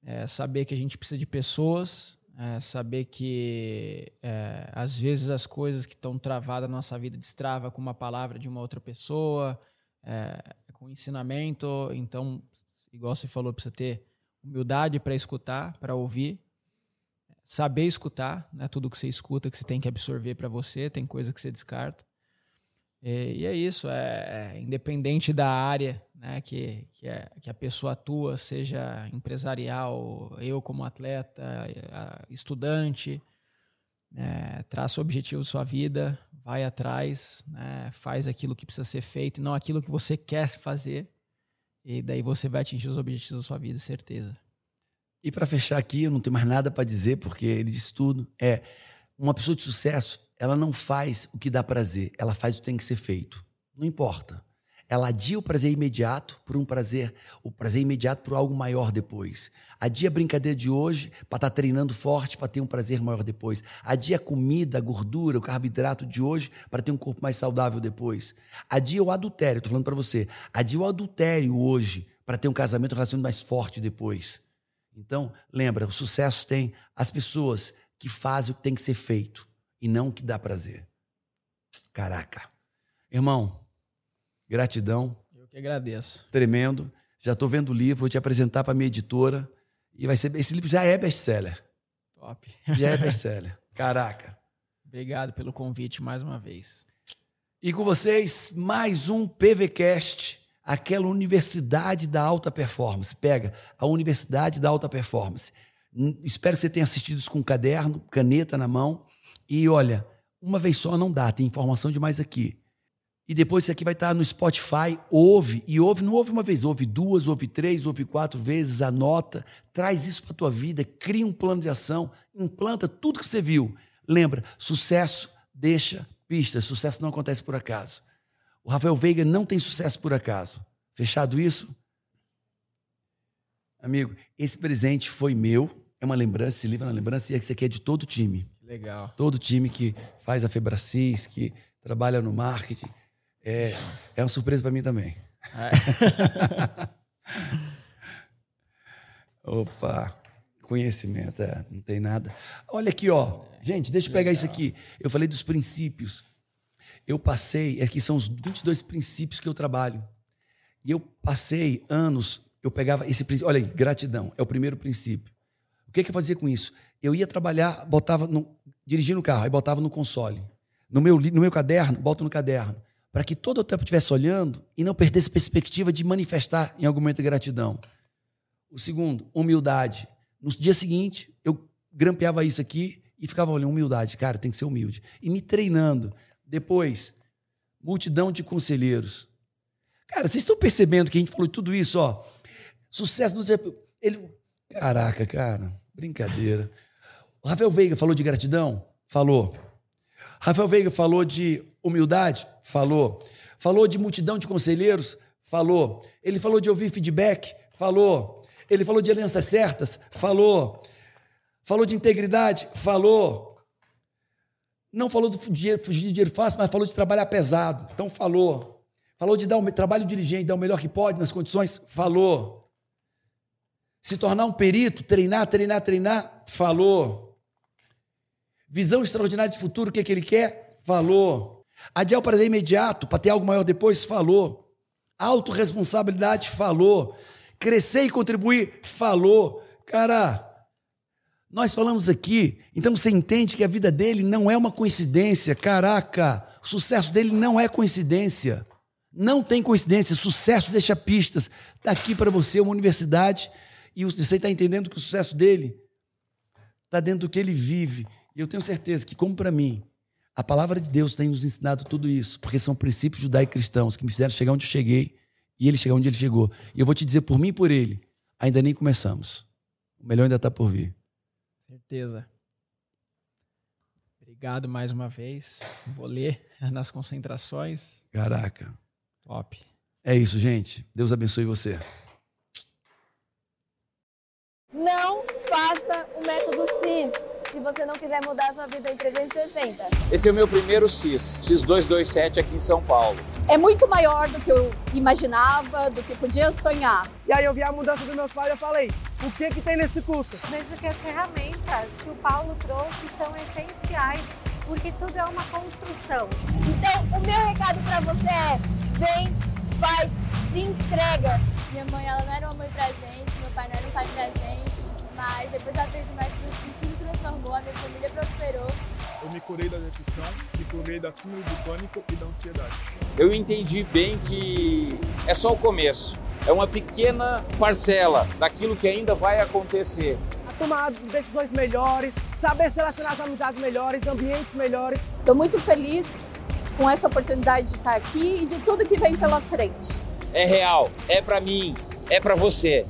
é, saber que a gente precisa de pessoas, é, saber que é, às vezes as coisas que estão travadas na nossa vida destrava com uma palavra de uma outra pessoa, é, com ensinamento. Então, igual você falou, precisa ter humildade para escutar, para ouvir, saber escutar, né? Tudo que você escuta que você tem que absorver para você, tem coisa que você descarta. E, e é isso, é, é, independente da área né, que, que, é, que, a pessoa atua, seja empresarial, eu como atleta, estudante, né, traça o objetivo da sua vida, vai atrás, né, faz aquilo que precisa ser feito e não aquilo que você quer fazer. E daí você vai atingir os objetivos da sua vida, certeza. E para fechar aqui, eu não tenho mais nada para dizer, porque ele disse tudo. É uma pessoa de sucesso ela não faz o que dá prazer, ela faz o que tem que ser feito. Não importa. Ela adia o prazer imediato por um prazer, o prazer imediato por algo maior depois. Adia a brincadeira de hoje para estar tá treinando forte para ter um prazer maior depois. Adia a comida, a gordura, o carboidrato de hoje para ter um corpo mais saudável depois. Adia o adultério, estou falando para você. Adia o adultério hoje para ter um casamento, um relacionamento mais forte depois. Então, lembra, o sucesso tem as pessoas que fazem o que tem que ser feito e não o que dá prazer. Caraca. Irmão, gratidão. Eu que agradeço. Tremendo. Já estou vendo o livro, vou te apresentar para minha editora. E vai ser. Esse livro já é best-seller. Top. Já é [LAUGHS] best-seller. Caraca. Obrigado pelo convite mais uma vez. E com vocês, mais um PVCast, aquela universidade da alta performance. Pega a universidade da alta performance. Espero que você tenha assistido isso com um caderno, caneta na mão. E olha, uma vez só não dá, tem informação demais aqui. E depois isso aqui vai estar no Spotify, ouve, e ouve, não ouve uma vez, ouve duas, ouve três, ouve quatro vezes, anota, traz isso para a tua vida, cria um plano de ação, implanta tudo que você viu. Lembra, sucesso deixa pistas, sucesso não acontece por acaso. O Rafael Veiga não tem sucesso por acaso. Fechado isso? Amigo, esse presente foi meu, é uma lembrança, esse livro é uma lembrança, e esse aqui é de todo o time. Legal. Todo time que faz a Febracis, que trabalha no marketing, é, é uma surpresa para mim também. É. [LAUGHS] Opa, conhecimento, é, não tem nada. Olha aqui, ó. Gente, deixa eu pegar isso aqui. Eu falei dos princípios. Eu passei, aqui são os 22 princípios que eu trabalho. E eu passei anos, eu pegava esse princípio. Olha aí, gratidão, é o primeiro princípio que, que eu fazia com isso? Eu ia trabalhar, botava no, dirigindo o carro, aí botava no console. No meu, no meu caderno, boto no caderno. Para que todo o tempo estivesse olhando e não perdesse perspectiva de manifestar em algum momento gratidão. O segundo, humildade. No dia seguinte, eu grampeava isso aqui e ficava olhando, humildade, cara, tem que ser humilde. E me treinando. Depois, multidão de conselheiros. Cara, vocês estão percebendo que a gente falou tudo isso, ó? Sucesso do. Ele. Caraca, cara, brincadeira. O Rafael Veiga falou de gratidão? Falou. Rafael Veiga falou de humildade? Falou. Falou de multidão de conselheiros? Falou. Ele falou de ouvir feedback? Falou. Ele falou de alianças certas? Falou. Falou de integridade? Falou. Não falou de fugir, de dinheiro fácil, mas falou de trabalhar pesado. Então falou. Falou de dar um trabalho dirigente, dar o melhor que pode nas condições? Falou. Se tornar um perito, treinar, treinar, treinar? Falou. Visão extraordinária de futuro, o que, é que ele quer? Falou. Adiar o prazer imediato para ter algo maior depois? Falou. Autoresponsabilidade? Falou. Crescer e contribuir? Falou. Cara, nós falamos aqui, então você entende que a vida dele não é uma coincidência. Caraca, o sucesso dele não é coincidência. Não tem coincidência. Sucesso deixa pistas. Está aqui para você uma universidade e você está entendendo que o sucesso dele está dentro do que ele vive. E eu tenho certeza que, como para mim, a palavra de Deus tem nos ensinado tudo isso, porque são princípios judaico-cristãos que me fizeram chegar onde eu cheguei e ele chegar onde ele chegou. E eu vou te dizer por mim e por ele, ainda nem começamos. O melhor ainda está por vir. Certeza. Obrigado mais uma vez. Vou ler [LAUGHS] nas concentrações. Caraca. Top. É isso, gente. Deus abençoe você. Não faça o método CIS se você não quiser mudar a sua vida em 360. Esse é o meu primeiro CIS, CIS 227 aqui em São Paulo. É muito maior do que eu imaginava, do que podia sonhar. E aí eu vi a mudança dos meus pais e eu falei, o que que tem nesse curso? Vejo que as ferramentas que o Paulo trouxe são essenciais, porque tudo é uma construção. Então, o meu recado para você é: vem, faz, se entrega. Minha mãe, ela não era uma mãe presente, meu pai não era um pai presente, mas depois ela fez o método tudo transformou, a minha família prosperou. Eu me curei da depressão, me curei da síndrome do pânico e da ansiedade. Eu entendi bem que é só o começo. É uma pequena parcela daquilo que ainda vai acontecer. A tomar decisões melhores, saber selecionar as amizades melhores, ambientes melhores. Estou muito feliz com essa oportunidade de estar aqui e de tudo que vem pela frente. É real, é para mim, é para você.